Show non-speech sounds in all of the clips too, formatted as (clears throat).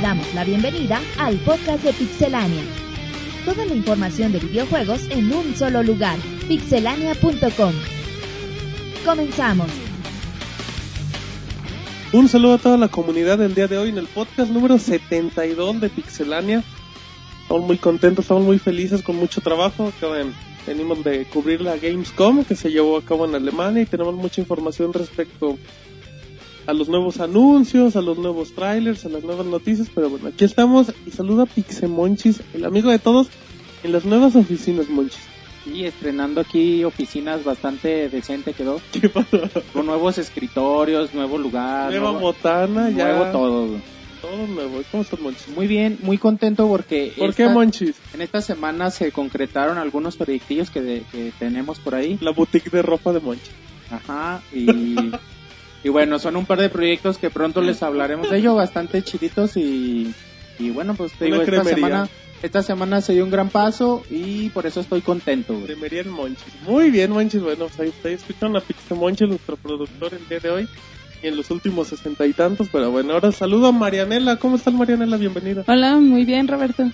damos la bienvenida al podcast de Pixelania. Toda la información de videojuegos en un solo lugar, pixelania.com. Comenzamos. Un saludo a toda la comunidad del día de hoy en el podcast número 72 de Pixelania. Estamos muy contentos, estamos muy felices con mucho trabajo. Acaban- Venimos de cubrir la Gamescom que se llevó a cabo en Alemania y tenemos mucha información respecto a los nuevos anuncios, a los nuevos trailers, a las nuevas noticias. Pero bueno, aquí estamos y saluda a Pixemonchis, el amigo de todos, en las nuevas oficinas Monchis. Y estrenando aquí oficinas bastante decente quedó. (laughs) ¿Qué pasó? Con nuevos escritorios, nuevo lugar. Nueva nuevo, botana, ya. nuevo todo. Todo nuevo. ¿Cómo estás, Monchis? Muy bien, muy contento porque ¿Por esta- qué, Monchis? en esta semana se concretaron algunos proyectillos que, de- que tenemos por ahí. La boutique de ropa de Monchis. Ajá, y, (laughs) y bueno, son un par de proyectos que pronto les hablaremos de ello, bastante chiditos y, y bueno, pues te Una digo, esta semana, esta semana se dio un gran paso y por eso estoy contento. güey. Cremería el Monchis. Muy bien, Monchis. Bueno, pues ahí está escuchando a Pixel Monchis, nuestro productor el día de hoy. Y en los últimos sesenta y tantos. Pero bueno, ahora saludo a Marianela. ¿Cómo estás, Marianela? Bienvenida. Hola, muy bien, Roberto.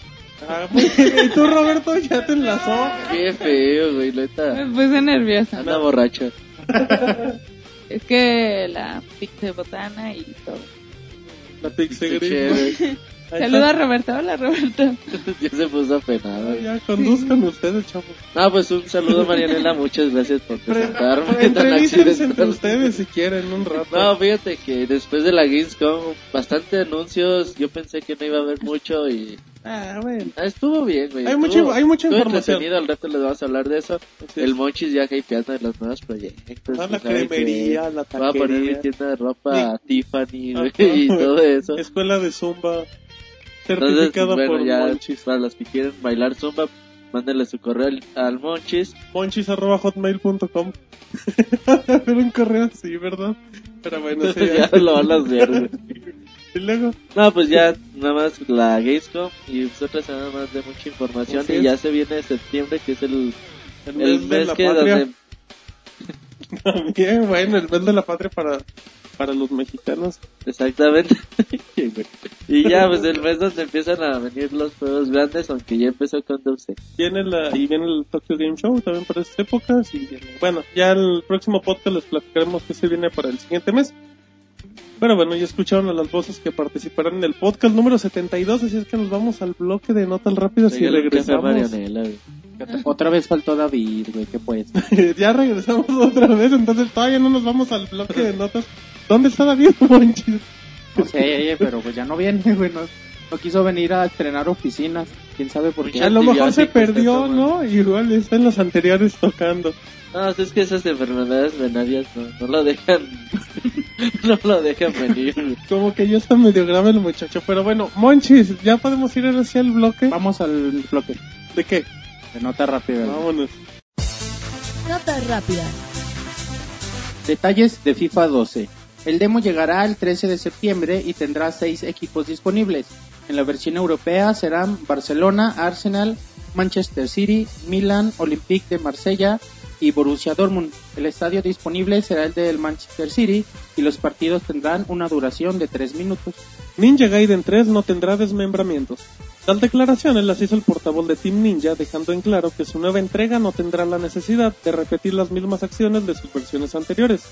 Ah, muy bien. ¿Y tú, Roberto? ¿Ya te enlazó? Qué feo, güey, neta. Me puse nerviosa. Anda borracha. (laughs) Es que la pizza botana y todo. La Chévere. Gris. (laughs) Saluda a. Roberto. Hola, Roberto. (laughs) ya se puso apenado. Ah, Ya, conduzcan ustedes, chavos. No, pues un saludo Marianela, muchas gracias por presentarme. tan (laughs) Entrevístense entre ustedes si quieren un rato. No, fíjate que después de la Gamescom, bastante anuncios, yo pensé que no iba a haber mucho y Ah, bueno. ah, estuvo bien, güey. Hay estuvo- mucha- hay mucha información. entretenido, al rato les vamos a hablar de eso. Así El. Monchis ya hypeando de los nuevos proyectos. Ah, la cremería, la Voy a poner mi taquería, tienda de ropa Tiffany güey, y todo eso. escuela de Zumba, Entonces, certificada bueno, por ya Monchis. para los que quieren bailar zumba, mándenle su correo al, al Monchis. monchis.hotmail.com (laughs) Pero un correo así, ¿verdad? Pero bueno, sí, (laughs) ya lo van a hacer. (laughs) Y luego, No, pues ya nada más la Gamescom y otra semana más de mucha información y ya se viene septiembre que es el, el el mes de la que patria. donde También, bueno, el mes de la patria para, para los mexicanos. exactamente (laughs) y ya pues el mes donde empiezan a venir los juegos grandes aunque ya empezó con Dulce Viene la, y viene el Tokyo Game Show también para estas épocas. Y viene- bueno, ya el próximo podcast les platicaremos que se viene para el siguiente mes. Pero bueno, ya escucharon a las voces que participarán en el podcast número 72, así es que nos vamos al bloque de notas rápidas y regresamos. (laughs) Otra vez faltó David, güey, ¿qué pues? (laughs) ya regresamos otra vez, entonces todavía no nos vamos al bloque de notas. ¿Dónde está David Monchis? No sé, pero pues ya no viene, (laughs) güey, no, no quiso venir a estrenar oficinas, quién sabe por qué. A lo mejor se perdió. ¿no? Igual está en los anteriores tocando. no es que esas enfermedades venarias no, no lo dejan (laughs) no lo dejan venir. Como que ya está medio grave el muchacho. Pero bueno, Monchis, ya podemos ir hacia el bloque. Vamos al bloque ¿De qué? de nota rápida. Vámonos. Notas rápidas. Detalles de FIFA 12. El demo llegará el 13 de septiembre y tendrá 6 equipos disponibles. En la versión europea serán Barcelona, Arsenal, Manchester City, Milan, Olympique de Marsella y Borussia Dortmund. El estadio disponible será el del Manchester City y los partidos tendrán una duración de 3 minutos. Ninja Gaiden 3 no tendrá desmembramientos. Tal declaraciones las hizo el portavoz de Team Ninja, dejando en claro que su nueva entrega no tendrá la necesidad de repetir las mismas acciones de sus versiones anteriores,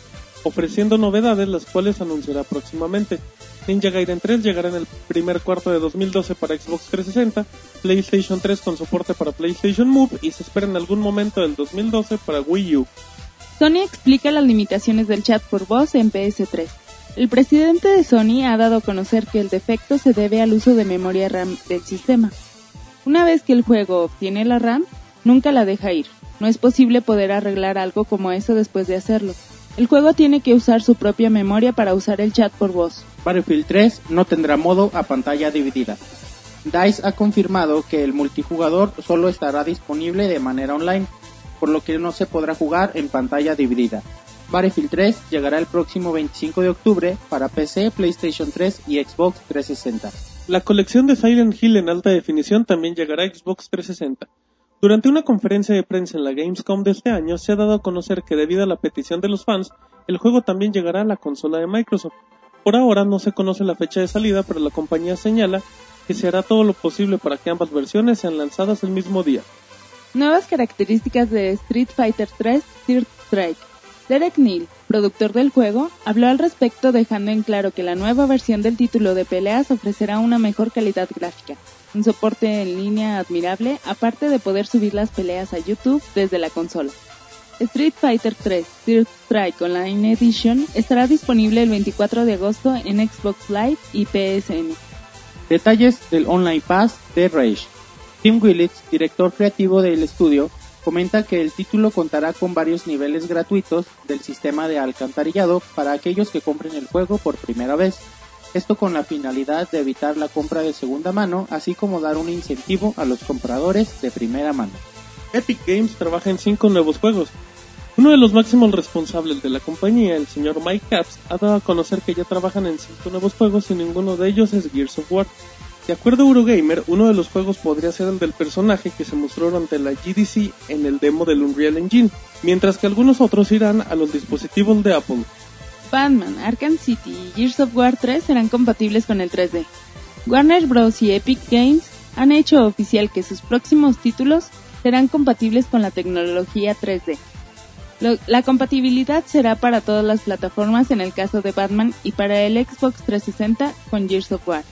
ofreciendo novedades las cuales anunciará próximamente. Ninja Gaiden 3 llegará en el primer cuarto de 2012 para Xbox 360, PlayStation 3 con soporte para PlayStation Move y se espera en algún momento del 2012 para Wii U. Sony explica las limitaciones del chat por voz en PS3. El presidente de Sony ha dado a conocer que el defecto se debe al uso de memoria RAM del sistema. Una vez que el juego obtiene la RAM, nunca la deja ir. No es posible poder arreglar algo como eso después de hacerlo. El juego tiene que usar su propia memoria para usar el chat por voz. Battlefield 3 no tendrá modo a pantalla dividida. DICE ha confirmado que el multijugador solo estará disponible de manera online, por lo que no se podrá jugar en pantalla dividida. Battlefield 3 llegará el próximo 25 de octubre para PC, PlayStation 3 y Xbox 360. La colección de Silent Hill en alta definición también llegará a Xbox 360. Durante una conferencia de prensa en la Gamescom de este año se ha dado a conocer que debido a la petición de los fans, el juego también llegará a la consola de Microsoft. Por ahora no se conoce la fecha de salida, pero la compañía señala que se hará todo lo posible para que ambas versiones sean lanzadas el mismo día. Nuevas características de Street Fighter 3 Third Strike. Derek Neal, productor del juego, habló al respecto dejando en claro que la nueva versión del título de peleas ofrecerá una mejor calidad gráfica, un soporte en línea admirable, aparte de poder subir las peleas a YouTube desde la consola. Street Fighter 3 Third Strike Online Edition estará disponible el 24 de agosto en Xbox Live y PSN. Detalles del Online Pass de Rage. Tim Willits, director creativo del estudio, comenta que el título contará con varios niveles gratuitos del sistema de alcantarillado para aquellos que compren el juego por primera vez. Esto con la finalidad de evitar la compra de segunda mano, así como dar un incentivo a los compradores de primera mano. Epic Games trabaja en cinco nuevos juegos. Uno de los máximos responsables de la compañía, el señor Mike Capps, ha dado a conocer que ya trabajan en cinco nuevos juegos y ninguno de ellos es Gears of War. De acuerdo a Eurogamer, uno de los juegos podría ser el del personaje que se mostró durante la GDC en el demo del Unreal Engine, mientras que algunos otros irán a los dispositivos de Apple. Batman, Arkham City y Gears of War 3 serán compatibles con el 3D. Warner Bros. y Epic Games han hecho oficial que sus próximos títulos serán compatibles con la tecnología 3D. Lo- la compatibilidad será para todas las plataformas en el caso de Batman y para el Xbox 360 con Gears of War.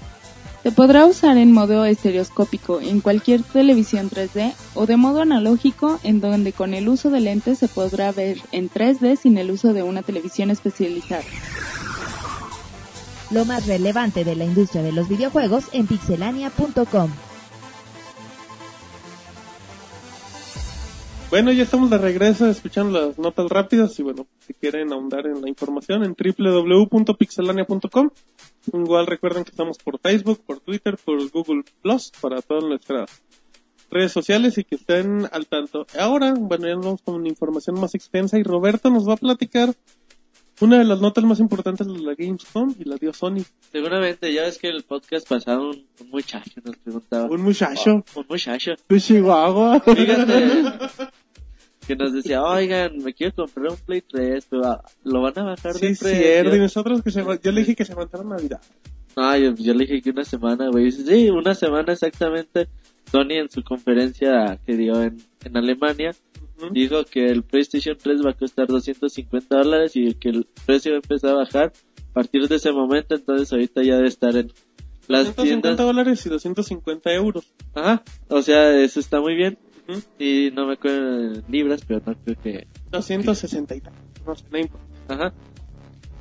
Se podrá usar en modo estereoscópico en cualquier televisión 3D o de modo analógico en donde con el uso de lentes se podrá ver en 3D sin el uso de una televisión especializada. Lo más relevante de la industria de los videojuegos en pixelania.com. Bueno, ya estamos de regreso escuchando las notas rápidas y bueno, si quieren ahondar en la información en www.pixelania.com. Igual recuerden que estamos por Facebook, por Twitter, por Google Plus para todas nuestras redes sociales y que estén al tanto. Ahora, bueno, ya nos vamos con una información más extensa y Roberto nos va a platicar una de las notas más importantes de la Gamescom y la dio Sony. Seguramente, ya ves que el podcast pasado un, un muchacho nos preguntaba. Un muchacho. Un muchacho. De Chihuahua. Fíjate. (laughs) que nos decía, oigan, me quiero comprar un Play 3, pero ah, lo van a bajar Sí, de precio. cierto. Y nosotros que se, yo le dije que se aguantara Navidad. No, yo, yo le dije que una semana, güey. Sí, una semana exactamente. Sony en su conferencia que dio en, en Alemania dijo que el PlayStation 3 va a costar 250 dólares y que el precio empezar a bajar a partir de ese momento. Entonces ahorita ya debe estar en las 250 tiendas. dólares y 250 euros. Ajá, o sea, eso está muy bien. Ujú. Y no me acuerdo en libras, pero no creo que 260 y tal. No sé, no importa. Ajá.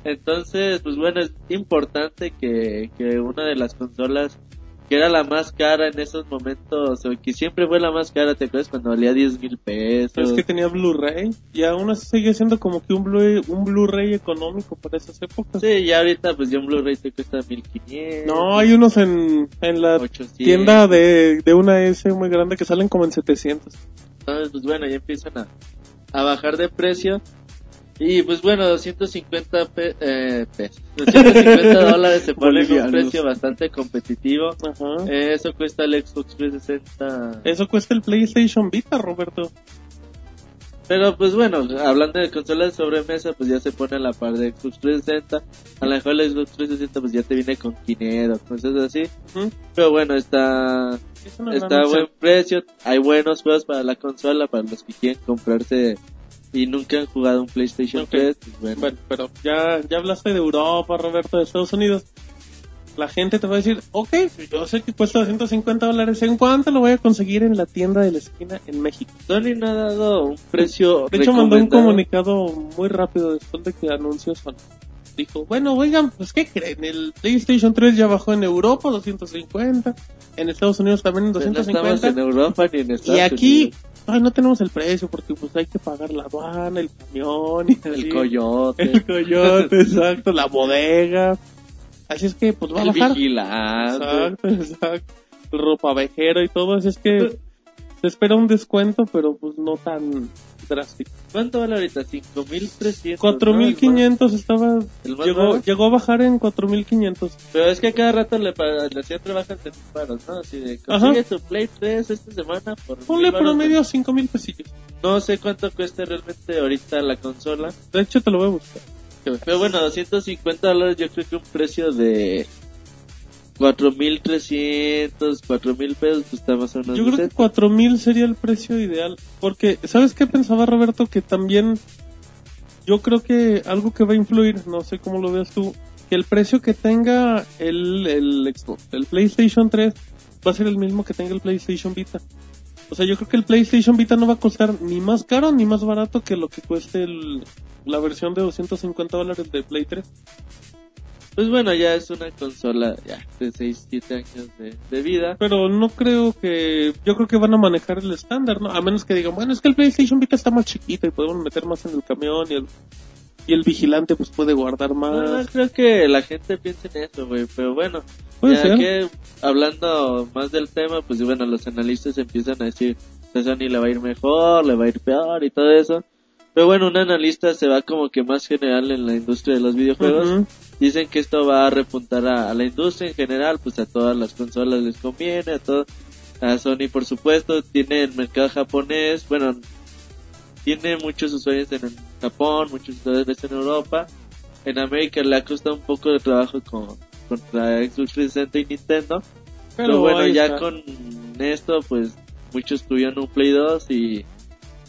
Entonces, pues bueno, es importante que, que una de las consolas que era la más cara en esos momentos, o que siempre fue la más cara, ¿te acuerdas cuando valía 10 mil pesos? Pero es que tenía Blu-ray y aún así sigue siendo como que un Blu- un Blu-ray económico para esas épocas. Sí, ya ahorita pues ya un Blu-ray te cuesta 1500. No, hay unos en, en la 800. tienda de, de una S muy grande que salen como en 700. Entonces, pues bueno, ya empiezan a, a bajar de precio. Y pues bueno, 250 pe- eh, pesos. 250 (laughs) dólares se pone en un precio bastante competitivo. Ajá. Eh, Eso cuesta el Xbox 360. Eso cuesta el PlayStation Vita, Roberto. Pero pues bueno, hablando de consolas de sobremesa, pues ya se pone a la par de Xbox 360. A lo mejor el Xbox 360 pues ya te viene con 500, cosas así. Pero bueno, está está a buen precio. Hay buenos juegos para la consola, para los que quieren comprarse y nunca han jugado un PlayStation Ok. 3. Pues bueno, Bueno, pero ya, ya hablaste de Europa, Roberto, de Estados Unidos. La gente te va a decir, ok, yo sé que cuesta 250 dólares. ¿En cuánto lo voy a conseguir en la tienda de la esquina en México? Sony no ha dado un precio. De hecho, mandó un comunicado muy rápido después de que anunció Sony. Dijo, bueno, oigan, pues ¿qué creen? El PlayStation 3 ya bajó en Europa 250, en Estados Unidos también en Pues No estamos 250. en Europa ni en Estados y aquí, Unidos. Ay, no tenemos el precio porque pues hay que pagar la aduana, el camión y El así. coyote. El coyote, exacto, la bodega. Así es que pues va a el bajar. vigilante. Exacto, exacto. El ropavejero y todo, así es que se espera un descuento, pero pues no tan drástico. ¿Cuánto vale ahorita? 5.300. 4500 estaba El más llegó llegó a bajar en 4500. Pero es que a cada rato le, le siempre bajan de paros, ¿no? Así de, consigue tu Play 3 esta semana por Ponle promedio 5000 pesillos. No sé cuánto cuesta realmente ahorita la consola. De hecho te lo voy a buscar. Pero bueno, 250 dólares yo creo que un precio de 4.300, 4.000 pesos, pues está más o menos Yo creo que decente. 4000 sería el precio ideal. Porque, ¿sabes qué pensaba Roberto? Que también, yo creo que algo que va a influir, no sé cómo lo veas tú, que el precio que tenga el, el Xbox, el PlayStation 3, va a ser el mismo que tenga el PlayStation Vita. O sea, yo creo que el PlayStation Vita no va a costar ni más caro ni más barato que lo que cueste el- la versión de 250 dólares de Play 3. Pues bueno, ya es una consola ya de 6, 7 años de, de vida. Pero no creo que, yo creo que van a manejar el estándar, ¿no? A menos que digan, bueno, es que el PlayStation Vita está más chiquito y podemos meter más en el camión y el, y el vigilante pues puede guardar No, no más. creo que la gente piense en eso, güey, pero bueno. Puede ya ser. que hablando más del tema, pues bueno, los analistas empiezan a decir, a Sony le va a ir mejor, le va a ir peor y todo eso. Pero bueno, un analista se va como que más general en la industria de los videojuegos. Ujú. Dicen que esto va a repuntar a, a la industria en general, pues a todas las consolas les conviene, a todo, a Sony por supuesto, tiene el mercado japonés, bueno, tiene muchos usuarios en Japón, muchos usuarios en Europa, en América le ha costado un poco de trabajo con, contra Xbox 360 y Nintendo, pero, bueno, ahí ya con esto, pues muchos tuvieron un Play 2 y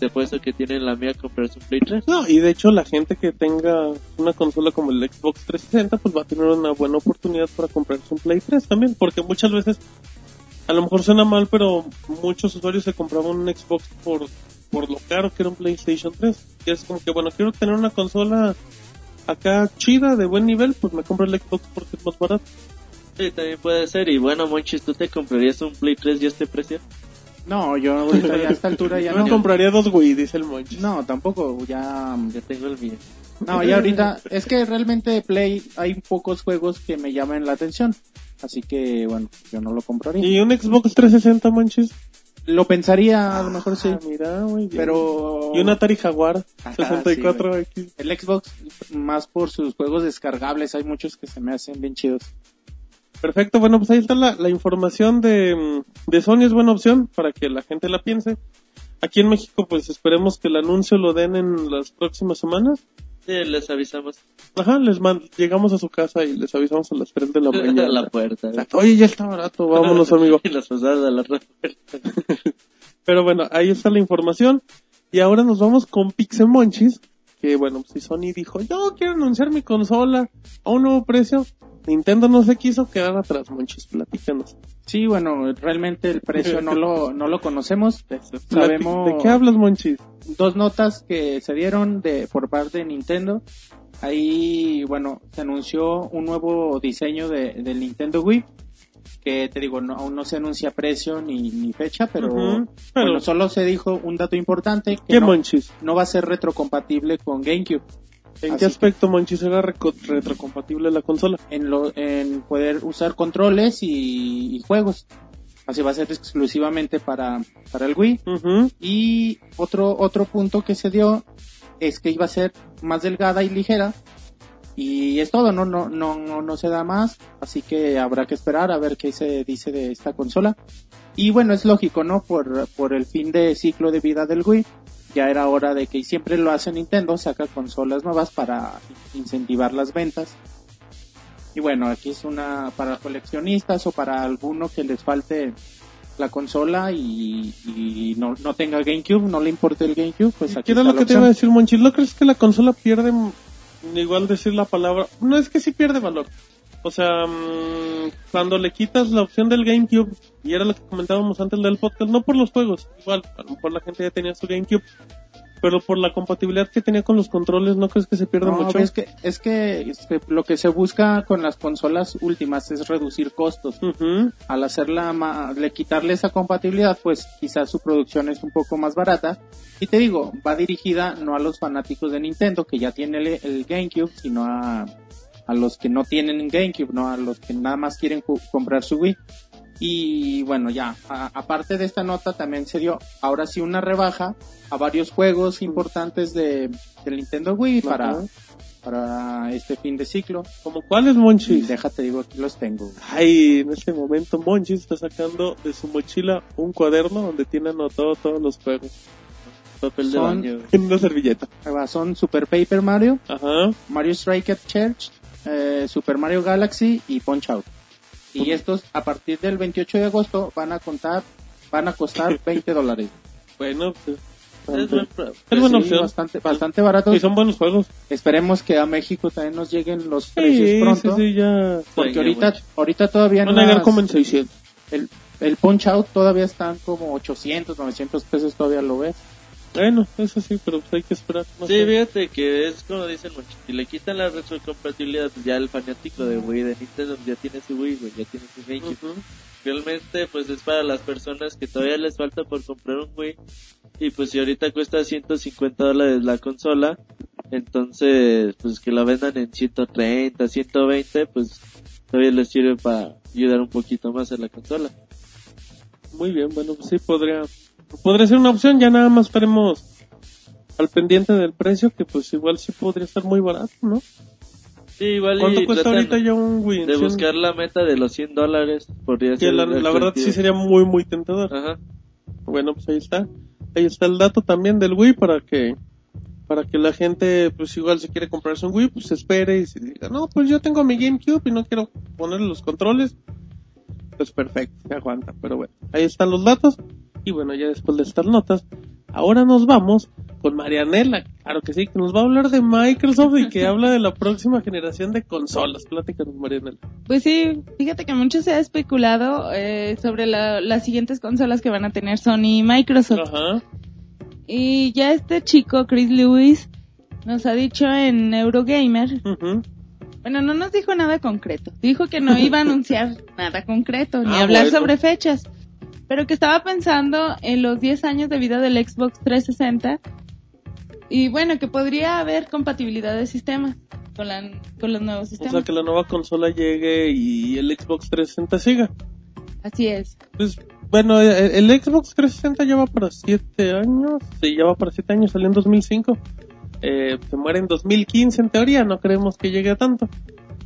se puesto que tienen la mía comprarse un Play 3. No, y de hecho la gente que tenga una consola como el Xbox 360 pues va a tener una buena oportunidad para comprarse un Play 3 también, porque muchas veces, a lo mejor suena mal, pero muchos usuarios se compraban un Xbox por, por lo caro que era un PlayStation 3. Y es como que, bueno, quiero tener una consola acá chida, de buen nivel, pues me compro el Xbox porque es más barato. Sí, también puede ser. Y bueno, Monchis, ¿tú te comprarías un Play 3 y este precio? No, yo ahorita ya a esta altura ya (laughs) no. compraría dos Wii, dice el Monchis. No, tampoco, ya... Ya tengo el mío. No, ya (laughs) ahorita... Es que realmente de Play hay pocos juegos que me llamen la atención. Así que, bueno, yo no lo compraría. ¿Y un Xbox 360, Monchis? Lo pensaría, a lo mejor sí. Ah, mira, muy bien. Pero... Y un Atari Jaguar Ajá, 64X. El Xbox, más por sus juegos descargables, hay muchos que se me hacen bien chidos. Perfecto, bueno, pues ahí está la, la información de, de Sony, es buena opción para que la gente la piense. Aquí en México, pues esperemos que el anuncio lo den en las próximas semanas. Sí, les avisamos Ajá, les man- llegamos a su casa y les avisamos a las 3 de la (laughs) a mañana. la puerta. Oye, ya está barato, vámonos, (laughs) amigo. y las pasadas a la puerta. Pero bueno, ahí está la información. Y ahora nos vamos con Pixemonchis, que bueno, si Sony dijo, yo quiero anunciar mi consola a un nuevo precio, Nintendo no se quiso quedar atrás, Monchis, platícanos. Sí, bueno, realmente el precio no lo, no lo conocemos. Sabemos ¿De qué hablas, Monchis? dos notas que se dieron de por parte de Nintendo. Ahí, bueno, se anunció un nuevo diseño de, del Nintendo Wii. Que te digo, no, aún no se anuncia precio ni, ni fecha, pero, Ujú, pero- bueno, solo se dijo un dato importante que ¿Qué, no, no va a ser retrocompatible con GameCube. ¿En Así qué aspecto, Monchis, era retrocompatible la consola? en, lo, en poder usar controles y, y juegos. Así va a ser exclusivamente para, para el Wii. Ujú. Y otro, otro punto que se dio es que iba a ser más delgada y ligera. Y es todo, no, no, no, no, no se da más. Así que habrá que esperar a ver qué se dice de esta consola. Y bueno, es lógico, ¿no? Por, por el fin de ciclo de vida del Wii. Ya era hora de que, y siempre lo hace Nintendo, saca consolas nuevas para incentivar las ventas. Y bueno, aquí es una para coleccionistas o para alguno que les falte la consola y, y no, no tenga GameCube, no le importe el GameCube, pues aquí ¿Qué era lo que te iba a opción. decir, Monchis? ¿No crees que la consola pierde, igual decir la palabra, no es que sí pierde valor? O sea, mm, cuando le quitas la opción del GameCube, y era lo que comentábamos antes del podcast, no por los juegos, igual, a lo mejor la gente ya tenía su GameCube, pero por la compatibilidad que tenía con los controles, ¿no crees que se pierde No, mucho? es que, es que este, lo que se busca con las consolas últimas es reducir costos. Al hacerla, ma- le quitarle esa compatibilidad, pues quizás su producción es un poco más barata. Y te digo, va dirigida no a los fanáticos de Nintendo, que ya tiene el, el GameCube, sino a, a los que no tienen GameCube, no a los que nada más quieren comprar su Wii. Y bueno, ya, aparte de esta nota también se dio ahora sí una rebaja a varios juegos importantes de, del Nintendo Wii para, para este fin de ciclo. ¿Como cuáles, Monchis? déjate digo, aquí los tengo. Ay, en este momento Monchis está sacando de su mochila un cuaderno donde tiene anotado todos los juegos. papel de Son- baño. En (laughs) una servilleta. Son Super Paper Mario, Ajá. Mario Strike at Church, eh, Super Mario Galaxy y Punch Out. Y estos, a partir del 28 de agosto, van a contar, van a costar (laughs) 20 dólares. Bueno, pues, Es pro- es buena Sí, opción. bastante, bastante baratos. Y son buenos juegos. Esperemos que a México también nos lleguen los precios Sí, sí, pronto. sí, ya. Porque Venga, ahorita, ahorita todavía Van a llegar como en 600. el, el Punch Out todavía están como 800, 900 pesos, todavía lo ves. Bueno, eso sí, pero pues hay que esperar. no Sí, fíjate que es como dicen muchos, si le quitan la retrocompatibilidad, pues ya el fanático de Wii de Nintendo ya tiene su Wii, güey, ya tiene su GameCube. Ujú. Realmente, pues es para las personas que todavía les falta por comprar un Wii. Y pues si ahorita cuesta 150 dólares la consola, entonces, pues que la vendan en 130, 120, pues todavía les sirve para ayudar un poquito más a la consola. Muy bien, bueno, pues sí podría, podría ser una opción, ya nada más estaremos al pendiente del precio, que pues igual sí podría estar muy barato, ¿no? Sí, igual ¿Cuánto cuesta ahorita ya un Wii? de buscar la meta de los 100 dólares. Podría que ser la, la verdad sí sería muy, muy tentador. Ajá. Bueno, pues ahí está. Ahí está el dato también del Wii para que para que la gente, pues igual si quiere comprarse un Wii, pues espere y se diga, no, pues yo tengo mi GameCube y no quiero ponerle los controles. Pues perfecto, se aguanta. Pero bueno, ahí están los datos. Y bueno, ya después de estas notas, ahora nos vamos con Marianela. Claro que sí, que nos va a hablar de Microsoft y que (laughs) habla de la próxima generación de consolas. Pláticanos, Marianela. Pues sí, fíjate que mucho se ha especulado eh, sobre la- las siguientes consolas que van a tener Sony y Microsoft. Ajá. Y ya este chico, Chris Lewis, nos ha dicho en Eurogamer, ujú. Bueno, no nos dijo nada concreto, dijo que no iba a (laughs) anunciar nada concreto, ni Ah, hablar bueno. sobre fechas, pero que estaba pensando en los 10 años de vida del Xbox 360 y bueno, que podría haber compatibilidad de sistemas con, la- con los nuevos O sistemas. sea, que la nueva consola llegue y el Xbox 360 siga. Así es. Pues bueno, eh, el, el Xbox 360 ya va para 7 años. Sí, ya va para 7 años, salió en 2005. Eh, se muere en 2015 en teoría, no creemos que llegue a tanto.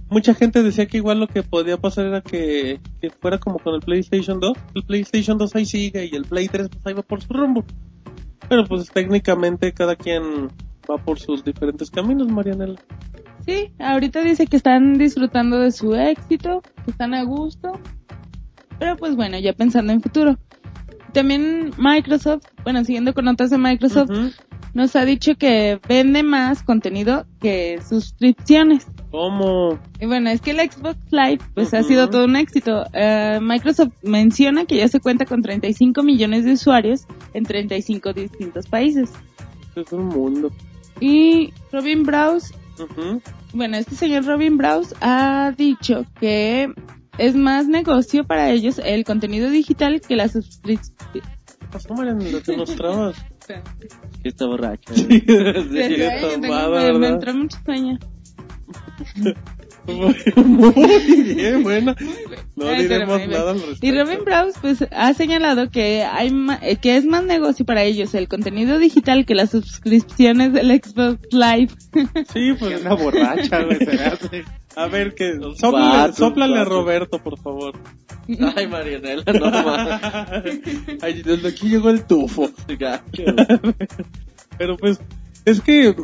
Mucha gente decía que igual lo que podía pasar era que, que fuera como con el PlayStation 2. El PlayStation 2 ahí sigue y el Play 3 pues ahí va por su rumbo. Pero pues técnicamente cada quien va por sus diferentes caminos, Marianela. Sí, ahorita dice que están disfrutando de su éxito, que están a gusto. Pero pues bueno, ya pensando en futuro. También Microsoft, bueno, siguiendo con notas de Microsoft. Nos ha dicho que vende más contenido que suscripciones. ¿Cómo? Y bueno, es que el Xbox Live pues ha sido todo un éxito. Eh, Microsoft menciona que ya se cuenta con 35 millones de usuarios en 35 distintos países. Es un mundo. Y Robin Browse. Bueno, este señor Robin Browse ha dicho que es más negocio para ellos el contenido digital que la suscripción. ¿Qué pasó, Marianela? Te nos trabas. (laughs) Que está borracha. (laughs) Sí, me, tomada, me ¿verdad? entró mucho sueño. Muy bien, bueno. No Ay, diremos nada al Y respecto. Robin Browse pues ha señalado que hay ma- eh, que es más negocio para ellos el contenido digital que las suscripciones del Xbox Live. Sí, pues. Una borracha, güey, se me hace. (laughs) A ver, que. Sóplale, a. Roberto, por favor. Ay, Marianela, no más. Ay, desde aquí llegó el tufo. (laughs) Pero pues, es que.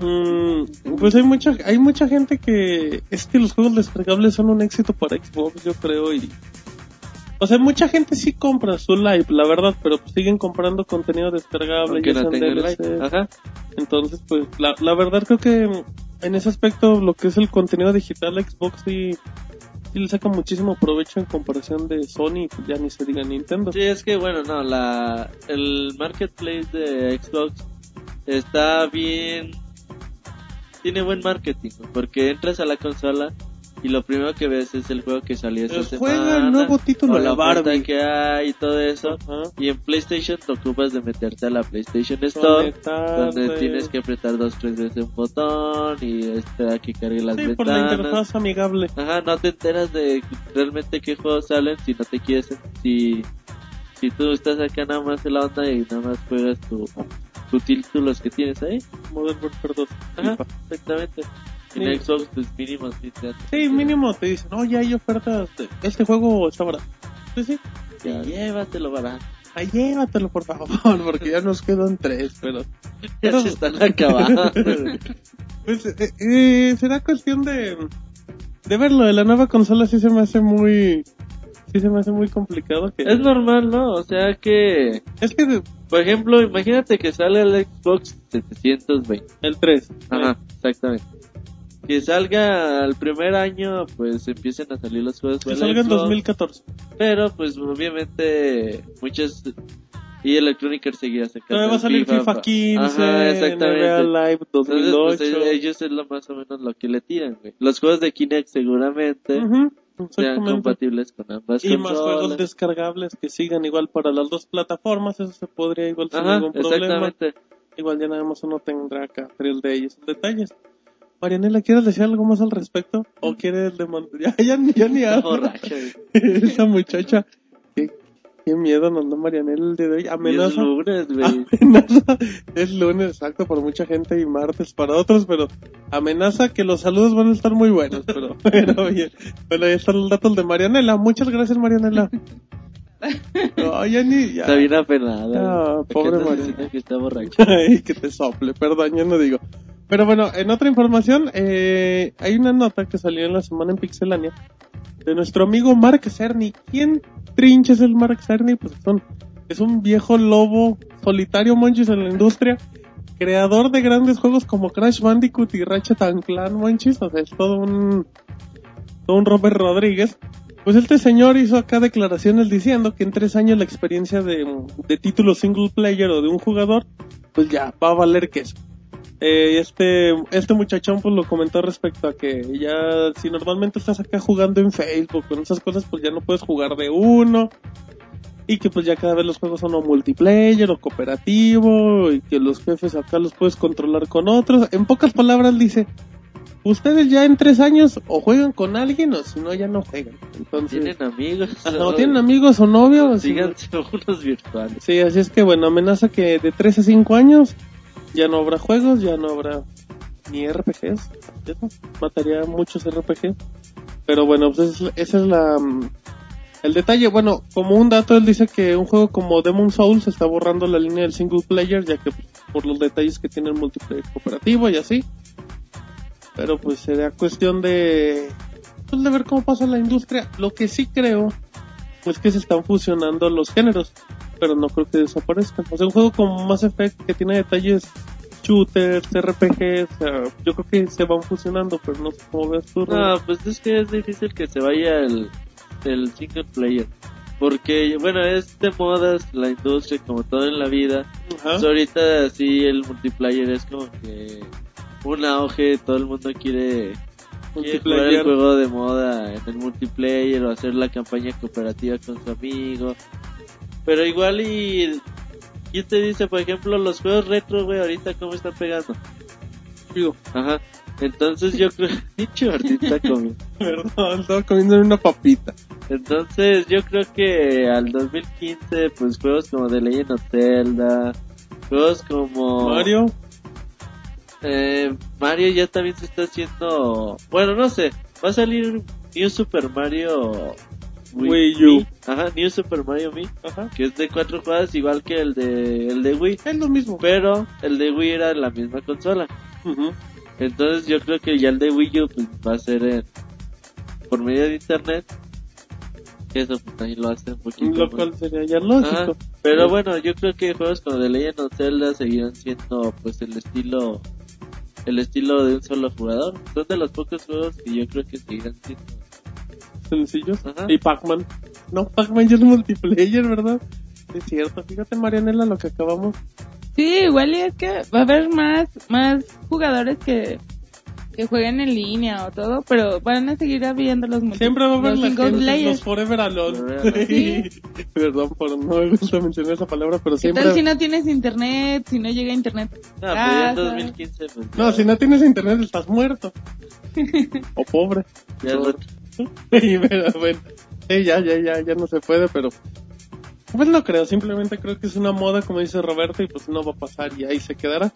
mm, pues hay mucha, hay mucha gente que. Es que los juegos descargables son un éxito para Xbox, yo creo, y. O sea, mucha gente sí compra su live, la verdad, pero pues siguen comprando contenido descargable. Ya no like. Ajá. Entonces, pues, la, la verdad creo que en ese aspecto lo que es el contenido digital, Xbox sí, sí le saca muchísimo provecho en comparación de Sony, ya ni se diga Nintendo. Sí, es que bueno, no, la, el marketplace de Xbox está bien, tiene buen marketing, porque entras a la consola y lo primero que ves es el juego que salió esta semana. juega el nuevo título o de la Barbie. que hay y todo eso. Ajá. Y en PlayStation te ocupas de meterte a la PlayStation Store, Conectarte. donde tienes que apretar dos, tres veces un botón y esperar a que cargue las Sí, por la ventanas. interfaz amigable. Ajá, no te enteras de realmente qué juegos salen si no te quieres, si, si tú estás acá nada más en la onda y nada más juegas tu, tus títulos que tienes ahí. Modern Warfare 2. Ajá, exactamente. En Sí. Xbox, pues mínimo, sí, te Sí, mínimo te dicen, oye, hay ofertas, de- este juego está barato. Sí, sí. Ya, llévatelo barato. Ay, llévatelo, por favor, (laughs) porque ya nos quedan tres, pero... Ya se están acabando. (laughs) Pues, eh, eh, será cuestión de, de verlo. De la nueva consola sí se me hace muy... Sí se me hace muy complicado que... es normal, ¿no? O sea que, Es que por ejemplo, imagínate que sale el Xbox 720. el 3. Ajá, exactamente. Que salga al primer año, pues empiecen a salir los juegos. Que salga en Xbox, 2014. Pero, pues obviamente, muchas. Y Electronic Arts seguirá sacando. Todavía va a salir FIFA pa- 15, Ajá, exactamente. NBA Live Entonces, 2008. pues, eh, ellos es lo más o menos lo que le tiran, güey. Los juegos de Kinect seguramente sean compatibles con ambas Y más juegos descargables que sigan igual para las dos plataformas, eso se podría igual sin Ajá, ningún problema. Igual ya nada más uno tendrá acá tres de ellos detalles. Marianela, ¿quieres decir algo más al respecto? ¿O quieres demandar? (laughs) Ya, ya, ya ni güey. (laughs) Esa muchacha. Qué, qué miedo nos da Marianela el día de hoy. Y es Amenaza. lunes, güey. Amenaza. (laughs) Es lunes, exacto, para mucha gente y martes para otros, pero amenaza que los saludos van a estar muy buenos. Pero, pero bien. Bueno, ahí están los datos de Marianela. Muchas gracias, Marianela. No, ya ni. Ya. Está bien apenada. Ah, pobre ¿Qué andas María. diciendo que está? Ay, que te sople, perdón, yo no digo. Pero bueno, en otra información, eh, hay una nota que salió en la semana en Pixelania de nuestro amigo Mark Cerny. ¿Quién trinche es el Mark Cerny? Pues son, es un viejo lobo solitario, monchis, en la industria, creador de grandes juegos como Crash Bandicoot y Ratchet and Clank, monchis, o sea, es todo un, todo un Robert Rodríguez. Pues este señor hizo acá declaraciones diciendo que en tres años la experiencia de, de título single player o de un jugador, pues ya va a valer queso. Eh, este, este muchachón pues lo comentó respecto a que ya si normalmente estás acá jugando en Facebook con esas cosas pues ya no puedes jugar de uno y que pues ya cada vez los juegos son o multiplayer o cooperativo y que los jefes acá los puedes controlar con otros. En pocas palabras dice, ustedes ya en tres años o juegan con alguien o si no ya no juegan. Entonces, ¿Tienen amigos? (laughs) O tienen amigos o novios. Síganse unos virtuales. Sí, así es que bueno, amenaza que de 3 a 5 años ya no habrá juegos, ya no habrá ni RPGs. Mataría muchos RPGs. Pero bueno, pues es- ese es la mm, el detalle. Bueno, como un dato, él dice que un juego como Demon Souls está borrando la línea del single player, ya que pues, por los detalles que tiene el multiplayer cooperativo y así. Pero pues será cuestión de, pues, de ver cómo pasa la industria. Lo que sí creo es que se están fusionando los géneros, pero no creo que desaparezcan. O sea, un juego como Mass Effect que tiene detalles shooters, RPGs, o sea, yo creo que se van fusionando, pero no sé cómo veas tú. No, pues es que es difícil que se vaya el, el single player. Porque, bueno, es de modas la industria como todo en la vida. Ajá. Pues ahorita sí el multiplayer es como que un auge, todo el mundo quiere, quiere jugar el juego de moda en el multiplayer o hacer la campaña cooperativa con su amigo. Pero igual y... ¿Quién te dice, por ejemplo, los juegos retro, güey, ahorita cómo están pegando? Digo, Ajá. Entonces yo creo... (laughs) Dicho ahorita (laughs) comiendo. Perdón, estaba comiendo una papita. Entonces yo creo que al 2015 pues juegos como The Legend of Zelda, juegos como Mario, eh, Mario ya también se está haciendo, bueno no sé, va a salir New Super Mario Wii U. Ajá, New Super Mario Me, ajá, que es de cuatro jugadas igual que el de el de Wii, es lo mismo. pero el de Wii era la misma consola. Ujú. Entonces yo creo que ya el de Wii U pues, va a ser en- por medio de internet. Que eso pues también lo hace un poquito Lo más- cual sería ya lógico. Ajá, Pero bueno, yo creo que juegos como The Legend of Zelda seguirán siendo pues el estilo el estilo de un solo jugador. Son de los pocos juegos que yo creo que seguirán siendo. Sencillos. Ajá. Y Pac-Man. No, Pac-Man ya es multiplayer, ¿verdad? Es cierto. Fíjate, Marianela, lo que acabamos. Sí, igual y es que va a haber más, más jugadores que, que jueguen en línea o todo, pero van a seguir habiendo los multi- Siempre va a haber los la gente, los Forever (laughs) Alone. Sí. Perdón por no me gusta mencionar esa palabra, pero ¿Qué siempre... tal si no tienes internet, si no llega internet? No, pero ya en Casa. 2015 pues No, si no tienes internet estás muerto. (laughs) o pobre. ya (laughs) Y pero, bueno, sí, ya, ya, ya, ya no se puede, pero... Pues no creo, simplemente creo que es una moda, como dice Roberto, y pues no va a pasar y ahí se quedará.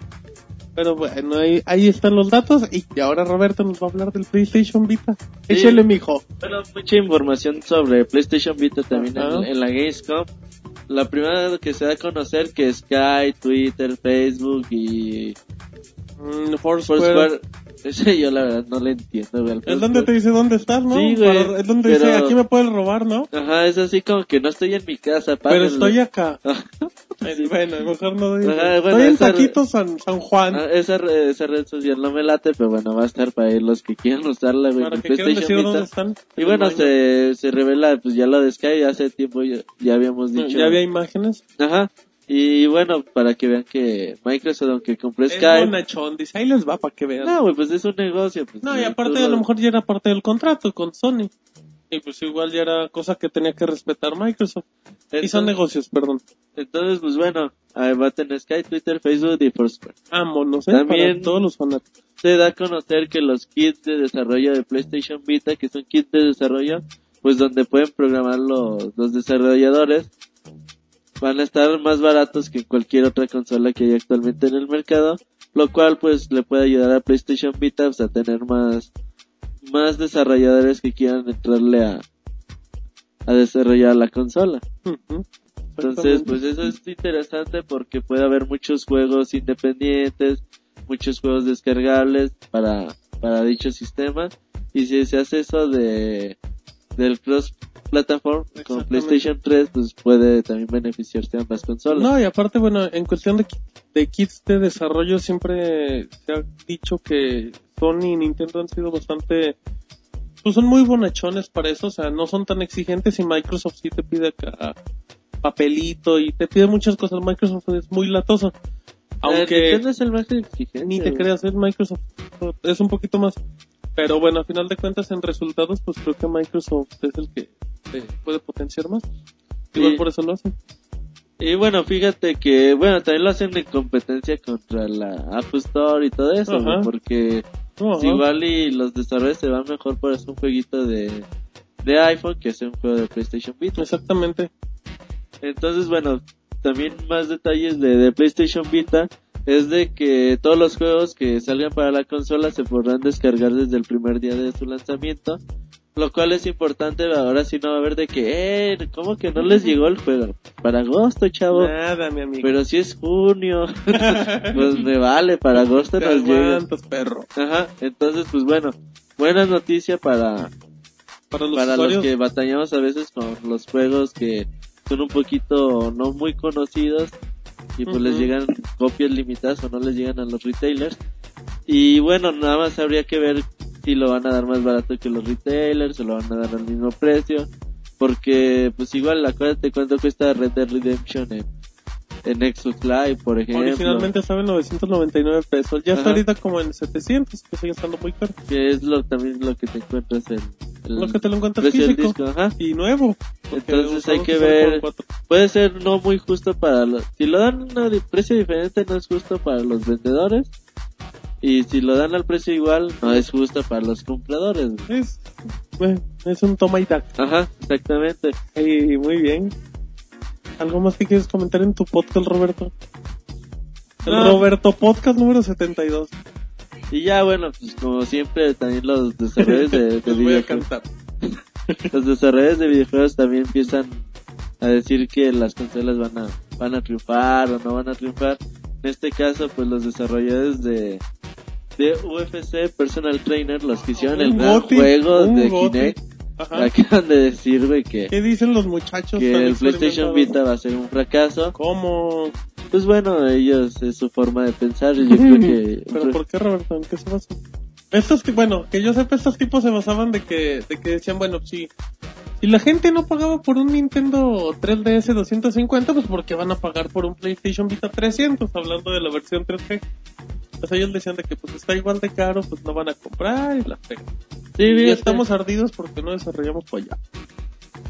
Pero bueno, ahí, ahí están los datos y ahora Roberto nos va a hablar del PlayStation Vita. Sí. Échale, mijo. Bueno, mucha información sobre PlayStation Vita también en, en la Gamescom. la primera que se da a conocer que Sky, Twitter, Facebook y Mm, Foursquare. Foursquare, (laughs) ese yo la verdad no le entiendo, güey. Es donde te dice dónde estás, ¿no? Sí, güey, Para- Es donde dice, pero- aquí me puedes robar, ¿no? Ajá, es así como que no estoy en mi casa, Pero párenle. estoy acá. (laughs) Eh, Bueno, mejor no digo. Ajá, bueno, estoy en Taquito San, San Juan. Ah, esa, re- esa red social no me late, pero bueno, va a estar para los que quieran usarla, güey. para que quieran decir dónde están. Y bueno, se, se revela, pues ya lo de Sky, hace tiempo ya, ya habíamos dicho. Ya había imágenes. Ajá. Y bueno, para que vean que Microsoft, aunque compró Es Skype, bonachón, dice, ahí les va para que vean. no, güey, pues es un negocio. Pues, No, y aparte a lo mejor ya era parte del contrato con Sony. Y pues igual ya era cosa que tenía que respetar Microsoft. y son negocios, perdón. Entonces, pues bueno, ahí va a tener Skype, Twitter, Facebook y Foursquare. Vámonos, ¿eh? También- Para todos los fanáticos. Se da a conocer que los kits de desarrollo de PlayStation Vita, que son kits de desarrollo, pues donde pueden programar los, los desarrolladores, van a estar más baratos que cualquier otra consola que hay actualmente en el mercado, lo cual pues le puede ayudar a PlayStation Vita pues, a tener más, más desarrolladores que quieran entrarle a, a desarrollar la consola. Entonces, pues eso es interesante porque puede haber muchos juegos independientes, muchos juegos descargables para, para dicho sistema. Y si se hace eso de, del cross platform con. PlayStation 3, pues puede también beneficiarse a ambas consolas. No, y aparte, bueno, en cuestión de, de kits de desarrollo siempre se ha dicho que Sony y Nintendo han sido bastante, pues son muy bonachones para eso, o sea, no son tan exigentes y Microsoft sí te pide acá papelito y te pide muchas cosas. Microsoft es muy latoso. Eh, Aunque Nintendo es el más exigente. ni te creas, es Microsoft es un poquito más. Pero bueno, a final de cuentas en resultados, pues creo que Microsoft es el que te puede potenciar más. Igual Sí. por eso lo hacen. Y bueno, fíjate que, bueno, también lo hacen en competencia contra la App Store y todo eso, porque. Si igual y los desarrolladores se van mejor por hacer un jueguito de, de iPhone que hacer un juego de PlayStation Vita. Exactamente. Entonces, bueno, también más detalles de, de PlayStation Vita es de que todos los juegos que salgan para la consola se podrán descargar desde el primer día de su lanzamiento. Lo cual es importante, ahora sí no va a haber de que, eh, ¿cómo que no les llegó el juego? Para agosto, chavo. Nada, mi amigo. Pero si es junio, (laughs) pues me vale, para agosto Te nos llega. perro. Ajá, entonces pues bueno, buena noticia para, Para los para los usuarios. que batallamos a veces con los juegos que son un poquito no muy conocidos y pues les llegan copias limitadas o no les llegan a los retailers. Y bueno, nada más habría que ver si lo van a dar más barato que los retailers o lo van a dar al mismo precio. Porque pues igual acuérdate cuánto cuesta Red Dead Redemption en, en Xbox Live, por ejemplo. Originalmente estaba en 999 pesos. Ya está Ajá. ahorita como en 700, que sigue estando muy caro. Que es lo, también lo que te encuentras en el Lo que te lo encuentras físico. disco. Ajá. Y nuevo. Entonces hay que ver- puede ser no muy justo para los... Si lo dan a un precio diferente no es justo para los vendedores. Y si lo dan al precio igual no es justo para los compradores. Es, bueno, es un toma y daca. Ajá, exactamente. Ey, muy bien. ¿Algo más que quieres comentar en tu podcast, Roberto? El No. Roberto Podcast número 72. Y ya bueno, pues como siempre también los desarrolladores de, (laughs) de Les voy a videojuegos, cantar. (laughs) los desarrolladores de videojuegos también empiezan a decir que las consolas van a, van a triunfar o no van a triunfar. En este caso, pues los desarrolladores de, de UFC Personal Trainer, los que hicieron el gran juego de. Kinect, Ajá. (laughs) acaban de decir, güey, que, ¿Qué dicen los muchachos? que el PlayStation? Vita va a ser un fracaso. ¿Cómo? Pues bueno, ellos es su forma de pensar y yo (laughs) creo que... ¿Pero por qué, Roberto? ¿En qué se basa? Estos que, bueno, que yo sepa, estos tipos se basaban de que, de que decían, bueno, si, si la gente no pagaba por un Nintendo 3DS 250, pues porque van a pagar por un PlayStation Vita 300, hablando de la versión 3G. Pues ellos decían de que pues está igual de caro, pues no van a comprar y la fe. Sí, y fíjate. estamos ardidos porque no desarrollamos por allá.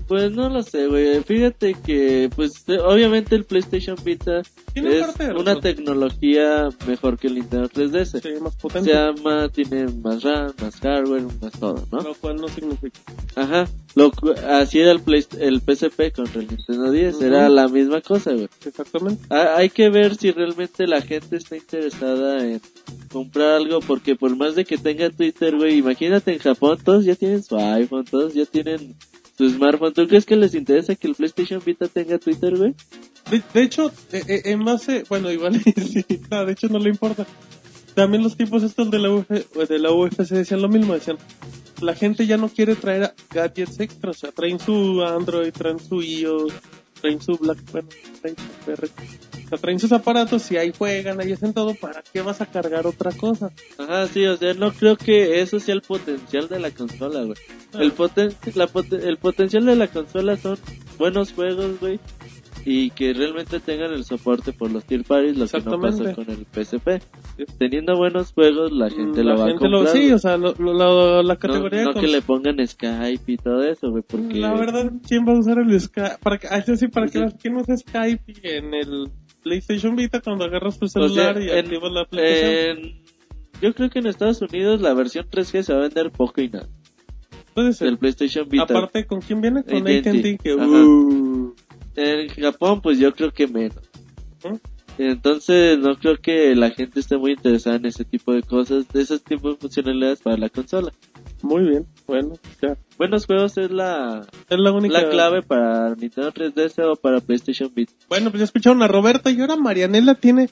Pues no lo sé, güey. Fíjate que, pues, eh, obviamente el PlayStation Vita Tiene es parte de una tecnología mejor que el Nintendo 3DS. Sí, más Se potente. llama, tiene más RAM, más hardware, más todo, ¿no? Lo cual no significa. Ajá. Lo, así era el, Play, el PSP contra el Nintendo 10. Ujú. Era la misma cosa, güey. Exactamente. Ha- Hay que ver si realmente la gente está interesada en comprar algo, porque por más de que tenga Twitter, güey, imagínate en Japón, todos ya tienen su iPhone, todos ya tienen su smartphone. ¿Tú crees que les interesa que el PlayStation Vita tenga Twitter, güey? De, de hecho, eh, eh, en base, bueno, igual (laughs) sí, no, de hecho no le importa. También los tipos estos de la, Uf, de la UFC decían lo mismo, decían, la gente ya no quiere traer gadgets extra, o sea, traen su Android, traen su iOS, traen su BlackBerry, traen su BlackBerry. Sea, traen sus aparatos y ahí juegan, ahí hacen todo, ¿para qué vas a cargar otra cosa? Ajá, sí, o sea, no creo que eso sea el potencial de la consola, güey. El, poten la poten- el potencial de la consola son buenos juegos, güey. Y que realmente tengan el soporte por los tier parties, lo que no Exactamente. con el PSP. Teniendo buenos juegos, la gente la lo va gente a comprar. sí, güey. o sea, lo- lo- lo- la no, categoría no con- que le pongan Skype y todo eso, güey, porque... La verdad, ¿quién va a usar el Skype? Para que, ah, eso sí, para que Sí. veas, ¿quién usa Skype en el PlayStation Vita cuando agarras tu o sea, celular y en- activas la aplicación? en- yo creo que en Estados Unidos la versión 3G se va a vender poco y nada. Puede ser. Del PlayStation Vita. Aparte, ¿con quién viene? Con AT&T. Que uh, En Japón, pues yo creo que menos. Entonces, no creo que la gente esté muy interesada en ese tipo de cosas, de ese tipo de funcionalidades para la consola. Muy bien, bueno, ya. Buenos juegos es la, Es la única. la clave para Nintendo 3DS o para PlayStation Vita. Bueno, pues ya escucharon a Roberta y ahora Marianela tiene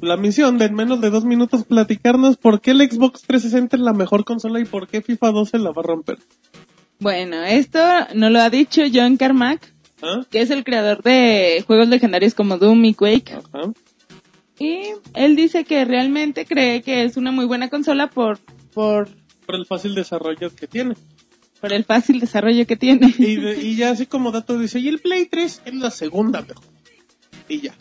la misión de en menos de dos minutos platicarnos por qué el Xbox 360 es la mejor consola y por qué FIFA 12 la va a romper. Bueno, esto nos lo ha dicho John Carmack, ¿Ah? que es el creador de juegos legendarios como Doom y Quake. Ajá. Y él dice que realmente cree que es una muy buena consola por, por, Por el fácil desarrollo que tiene. por el fácil desarrollo que tiene. Y, de- y ya así como dato dice, y el Play 3 es la segunda mejor. Y ya.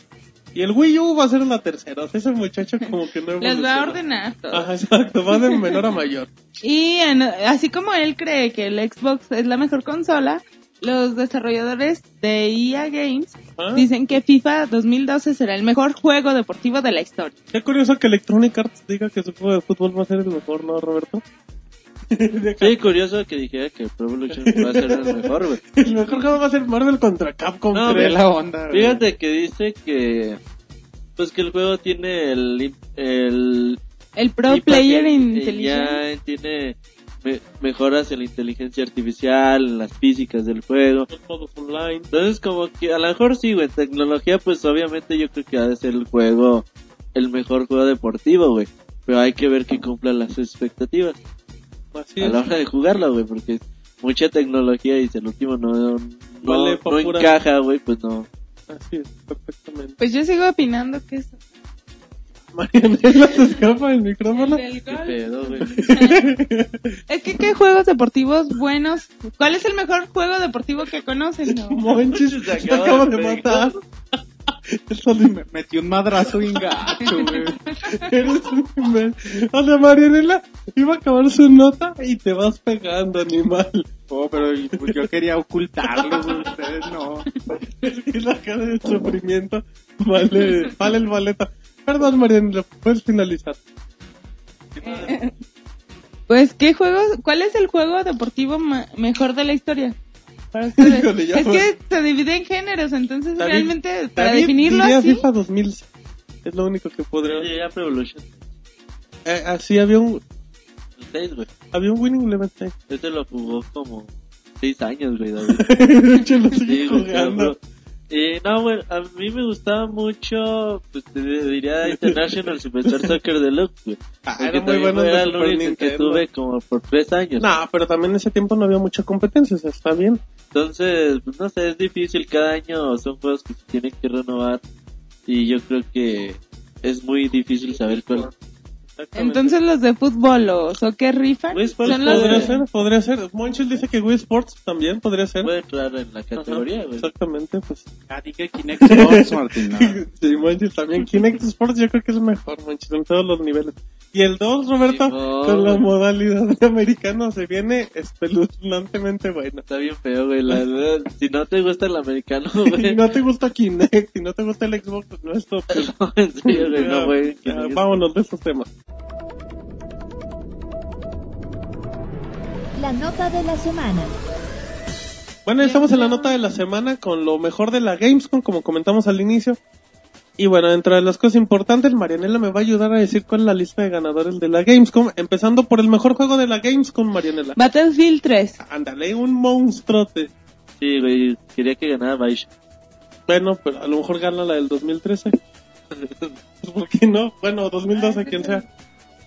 Y el Wii U va a ser la tercera. O sea, ese muchacho como que no (laughs) Las va a ordenar todo. Ajá, exacto, va de menor a mayor. (laughs) Y en- así como él cree que el Xbox es la mejor consola, los desarrolladores de EA Games Ajá. dicen que FIFA 2012 será el mejor juego deportivo de la historia. Qué curioso que Electronic Arts diga que su juego de fútbol va a ser el mejor, ¿no, Roberto? Sí, curioso que dijera que Pro Evolution va a ser el mejor, güey. (laughs) El mejor juego va a ser Marvel contra Capcom. No, creo. Ve la onda. güey. Fíjate que dice que, pues que el juego tiene el, el El Pro y Player porque Intelligence. Ya tiene me- mejoras en la inteligencia artificial, en las físicas del juego. Online. Entonces como que a lo mejor sí, güey, tecnología pues obviamente yo creo que ha de ser el juego, el mejor juego deportivo, güey. Pero hay que ver que cumpla las expectativas Así a la hora de jugarla, güey, porque es mucha tecnología y si el último no, no, Vale no encaja, güey, pues no. Así es, perfectamente. Pues yo sigo opinando que es (laughs) Marianela se escapa del micrófono. el del Qué pedo, güey. (laughs) Es que qué juegos deportivos buenos. ¿Cuál es el mejor juego deportivo que conocen? No. (laughs) Monchis se Se acaba, acaba de de matar. (laughs) Eso le- Me metió un madrazo bien gacho, güey. Eres un imbécil. O sea, Marianela iba a acabar su nota y te vas pegando, animal. Oh, pero pues, yo quería ocultarlo. Ustedes no. Es que la cara de sufrimiento vale, vale el boleto. Perdón, Marianela, puedes finalizar. Pues qué juegos, ¿cuál es el juego deportivo mejor de la historia? (laughs) Híjole, ya es fue. que se divide en géneros, entonces David- realmente para David definirlo diría así. FIFA 2000. Es lo único que podría. Ya Pro Evolution. Eh, así había un, El 6, güey. había un Winning Eleven. Este lo jugó como 6 años, güey, David. (laughs) De hecho, lo sigue Sí, güey, jugando. Y no, güey, a mí me gustaba mucho, pues te diría (laughs) International Superstar Soccer Deluxe, güey. Ah, era muy bueno Era el único que tuve como por 3 años. No, pero también en ese tiempo no había mucha competencia, o sea, está bien. Entonces, pues no sé, es difícil. Cada año son juegos que se tienen que renovar. Y yo creo que es muy difícil saber cuál. Entonces los de fútbol o soccer rifan Wii Sports son podría de- ser, podría ser. Monchil dice que Wii Sports también podría ser. puede entrar en la categoría. Exactamente, pues. Ah, dije Kinect Sports, (laughs) Martín. no. Sí, Monchil también. Kinect Sports yo creo que es mejor, Monchil, en todos los niveles. Y el 2, Roberto, Simón. con la modalidad de americano se viene espeluznantemente bueno. Está bien feo, güey. La verdad, si no te gusta el americano, (laughs) Si güey. no te gusta Kinect, si no te gusta el Xbox, pues no es tu (laughs) opción. No, en serio, güey, no, güey. ya, vámonos de esos temas. La nota de la semana. Bueno, estamos en la nota de la semana con lo mejor de la Gamescom, como comentamos al inicio. Y bueno, dentro de las cosas importantes, Marianela me va a ayudar a decir cuál es la lista de ganadores de la Gamescom, empezando por el mejor juego de la Gamescom, Marianela. Battlefield 3. Ándale, un monstruote. Sí, güey, quería que ganara Baisha. Bueno, pero a lo mejor gana la del 2013. Pues, (laughs) ¿Por qué no? Bueno, 2012, quien sea.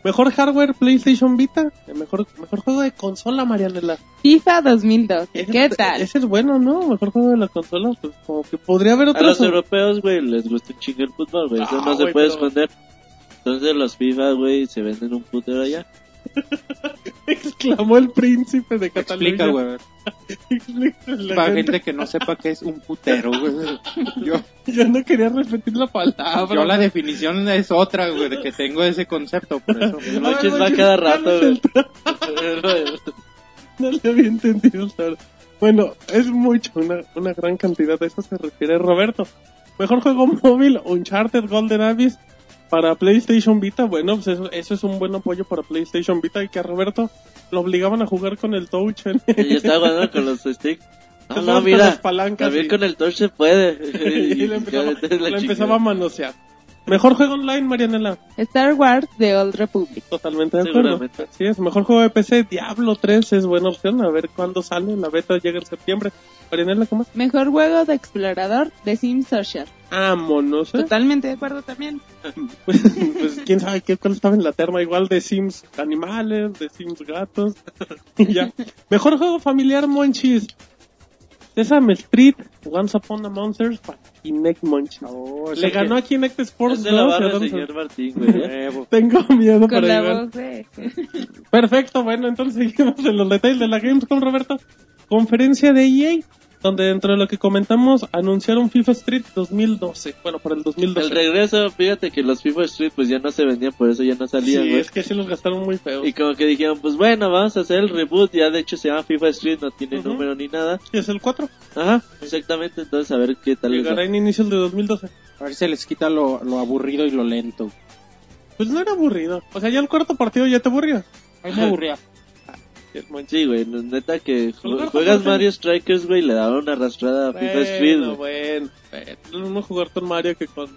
Mejor hardware, PlayStation Vita. El mejor, mejor juego de consola, Marianela. FIFA 2012. Ese- ¿Qué tal? Ese es bueno, ¿no? Mejor juego de la consola. Pues como que podría haber A otros. los europeos, güey, les gusta un chingo el fútbol, güey. Eso Ah, no se puede pero- esconder. Entonces los FIFA, güey, se venden un putero allá. (laughs) Exclamó el príncipe de Cataluña. (laughs) Explica, güey. Para gente. gente que no sepa qué es un putero, güey. (laughs) Yo, Yo no quería repetir la palabra. yo la definición es otra, güey, de que tengo ese concepto, por eso. Va Monchis, cada ¿cuál rato, güey. No le había entendido ahora. Bueno, es mucho, una, una gran cantidad. A eso se refiere Roberto. Mejor juego móvil, Uncharted Golden Abyss para PlayStation Vita. Bueno, pues eso, eso es un buen apoyo para PlayStation Vita y que a Roberto lo obligaban a jugar con el touch. En, Y estaba jugando con los sticks. (laughs) No, las mira. palancas También y- con el touch se puede. (laughs) y le empezaba, la le empezaba a manosear. Mejor juego online, Marianela. Star Wars The Old Republic. Totalmente de acuerdo. Así es. Mejor juego de PC, Diablo 3 es buena opción. A ver cuándo sale. La beta llega en septiembre. Marianela, ¿cómo más? Mejor juego de explorador The Sims Social. Vámonos, ¿eh? Totalmente de acuerdo también. (laughs) pues, pues, quién sabe qué cuál estaba en la terma. Igual de Sims animales, de Sims gatos. y (laughs) ya. Mejor juego familiar, Monchis. Sesame Street, Once Upon a Monsters para Kinect. Oh, eso Le ganó a Kinect Sports Es de la 2, barra y del vamos a- señor Martín, güey. (laughs) Huevo. Tengo miedo Con para la voz de... Perfecto, bueno, entonces (laughs) seguimos en los detalles de la Gamescom, Roberto. Conferencia de EA, donde dentro de lo que comentamos anunciaron FIFA Street 2012. Bueno, para el 2012. El regreso, fíjate que los FIFA Street pues ya no se vendían, por eso ya no salían, sí, güey. es que sí los gastaron muy feo. Y como que dijeron, pues bueno, vamos a hacer el reboot, ya de hecho se llama FIFA Street, no tiene número ni nada. Y es el 4. Ajá, exactamente, entonces a ver qué tal Llegará en inicios de 2012. A ver si se les quita lo, lo aburrido y lo lento. Pues no era aburrido. O sea, ya el cuarto partido ya te aburría. A mí me aburría. El Monchis. Sí, güey, neta que juegas con- Mario Strikers, güey, le daban una arrastrada a FIFA Street, Bueno, bueno, bueno. No jugar con Mario que con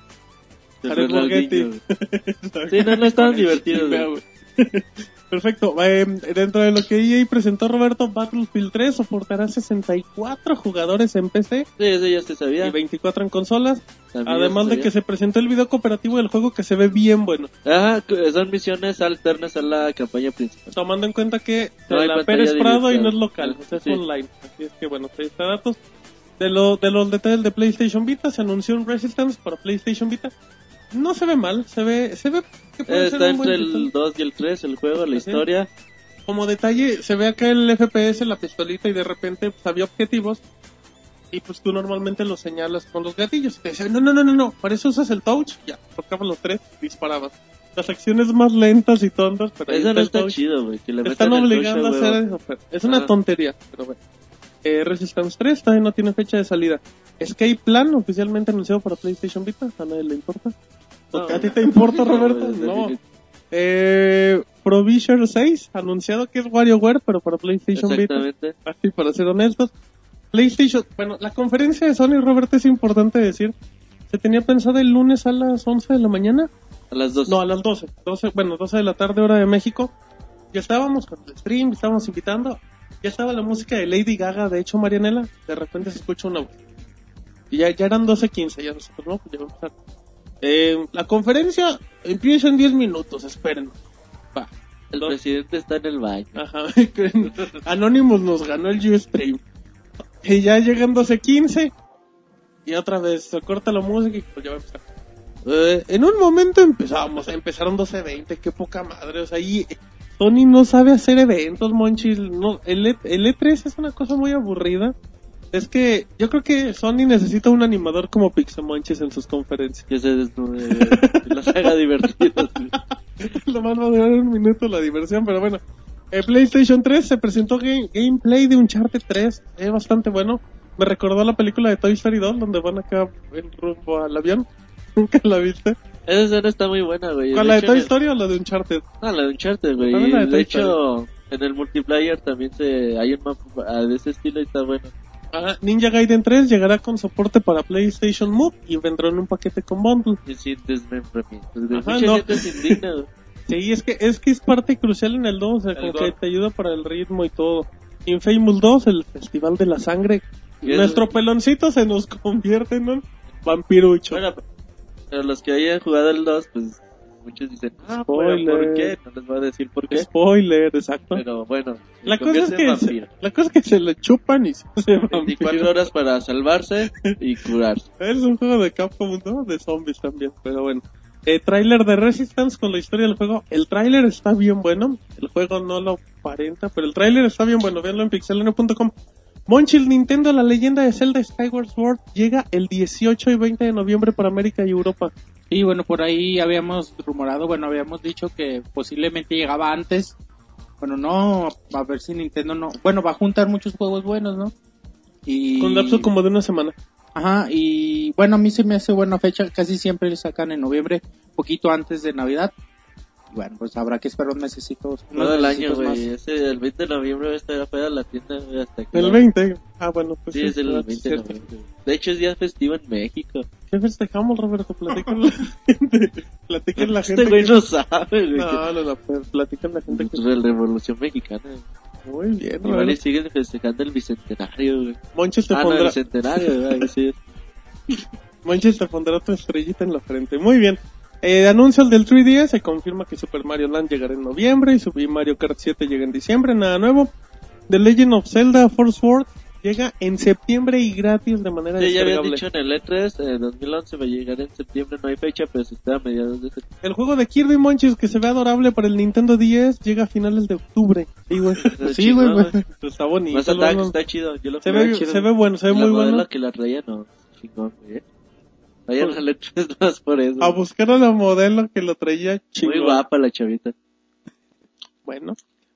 güey. Sí, no, no (laughs) estaban divertidos, güey. (laughs) Perfecto. Eh, dentro de lo que EA presentó Roberto, Battlefield 3 soportará 64 jugadores en PC Sí, eso ya se sabía. y 24 en consolas. También Además de que se presentó el video cooperativo del juego que se ve bien bueno. Ajá, son misiones alternas a la campaña principal. Tomando en cuenta que No la Pérez Prado y no es local, o sea, es Sí. online. Así es que bueno, ahí está datos. De, lo, de los detalles de PlayStation Vita, se anunció un Resistance para PlayStation Vita. No se ve mal, se ve, se ve Está entre el 2 y el 3, el juego, la Sí. historia. como detalle, se ve acá el FPS, la pistolita, y de repente pues, había objetivos. Y pues tú normalmente los señalas con los gatillos. Y te dicen, no, no, no, no, no, para eso usas el touch. Ya, tocabas los tres, disparabas. Las acciones más lentas y tontas, pero Eso no está touch. chido, güey. Están obligando a hacer eso. pero es una Ajá. tontería, pero bueno. Eh, Resistance 3 todavía no tiene fecha de salida. Escape Plan oficialmente anunciado para PlayStation Vita. A nadie le importa. No, ¿A ti te importa, (laughs) Roberto? No. Eh, Provision 6 anunciado que es WarioWare, pero para PlayStation Vita. Exactamente. Así, para ser honestos. PlayStation, bueno, la conferencia de Sony, Roberto, es importante decir. Se tenía pensado el lunes a las 11 de la mañana. A las 2. No, a las 12. 12, bueno, 12 de la tarde, hora de México. Ya estábamos con el stream, estábamos invitando. Ya estaba la música de Lady Gaga, de hecho, Marianela. De repente se escucha una voz. Y ya, ya eran 12.15, ya nosotros, ¿no? Pues ya va a. Eh, la conferencia empieza en 10 minutos, esperen. Va. El presidente está en el baño. Ajá. (laughs) Anonymous nos ganó el Ustream. Y ya llegan 12.15. Y otra vez se corta la música y pues ya va a empezar. Eh, en un momento empezamos, empezaron 12.20, qué poca madre. O sea, y Sony no sabe hacer eventos, Monchis. No, el, E- el E3 es una cosa muy aburrida. Es que yo creo que Sony necesita un animador como Pixamonchis en sus conferencias. Que se desnude, haga divertidos, güey. (laughs) Lo más va a durar un minuto la diversión, pero bueno. En PlayStation 3 se presentó game- gameplay de Uncharted 3. Es bastante bueno. Me recordó la película de Toy Story 2, donde van acá en rumbo al avión. (laughs) Nunca la viste. Esa escena está muy buena, güey. ¿Cuál, la de Toy Story o la de Uncharted? No, la de Uncharted, güey. La de hecho, en el multiplayer también se hay un mapa ah, de ese estilo y está bueno. Ah, Ninja Gaiden 3 llegará con soporte para PlayStation Move y vendrá en un paquete con bundle. Desmembramientos. güey. Ajá, no. Sí, es que es que es parte crucial en el 2, o sea, El como gore. que te ayuda para el ritmo y todo. Infamous 2, el Festival de la Sangre, es- Nuestro peloncito se nos (laughs) convierte en un vampirucho. Bueno, pero los que hayan jugado el 2, pues muchos dicen, ah, pero Spoiler. ¿por qué? No les voy a decir por qué. Spoiler, exacto. Pero bueno, La cosa, es que se, la cosa es que se le chupan y se hace 24 vampiro. horas para salvarse y curarse. Es un juego de Capcom, ¿no? De zombies también, pero bueno. Eh, tráiler de Resistance con la historia del juego. El tráiler está bien bueno. El juego no lo aparenta, pero el tráiler está bien bueno. Véanlo en pixelano.com. Monchil Nintendo, la leyenda de Zelda Skyward Sword, llega el 18 y 20 de noviembre para América y Europa. Y bueno, por ahí habíamos rumorado, bueno, habíamos dicho que posiblemente llegaba antes. Bueno, no, a ver si Nintendo no. Bueno, va a juntar muchos juegos buenos, ¿no? Y. Con lapso como de una semana. Ajá, y bueno, a mí se me hace buena fecha. Casi siempre le sacan en noviembre, poquito antes de Navidad. Bueno, pues habrá que esperar un mesecito. Todo el año, güey. Ese, el 20 de noviembre va a estar afuera de la tienda, güey, hasta que... El 20. Ah, bueno, pues Sí, es el claro, 20 de cierto. noviembre. De hecho, es día festivo en México. ¿Qué festejamos, Roberto? Platican la (laughs) gente. Platican la gente. Este güey que- no sabe, güey. No, no, no, pues, platican la gente. que- Pues, la Revolución Mexicana. Muy bien, Igual y siguen festejando el bicentenario, güey. Monchis te Ah, no, el pondrá, bicentenario, güey. Sí. (laughs) Monchis te pondrá tu estrellita en la frente. Muy bien. Eh, anuncio el del 3DS, se confirma que Super Mario Land llegará en noviembre y Super Mario Kart 7 llega en diciembre, nada nuevo. The Legend of Zelda Force Sword llega en septiembre y gratis de manera Sí, ya habían descargable. dicho en el E3, eh, 2011 va a llegar en septiembre, no hay fecha, pero se está a mediados de septiembre. El juego de Kirby Monchis que se ve adorable para el Nintendo 10 llega a finales de octubre. Sí, güey. (laughs) Sí, güey. Pues está bonito. Más ¿no? está chido, yo lo Se ve, chido. se ve bueno, se ve la muy bueno. que la traía, no, chingón, güey. Vayan al E3 más por eso. A buscar a la modelo que lo traía chingón. Muy guapa la chavita. Bueno.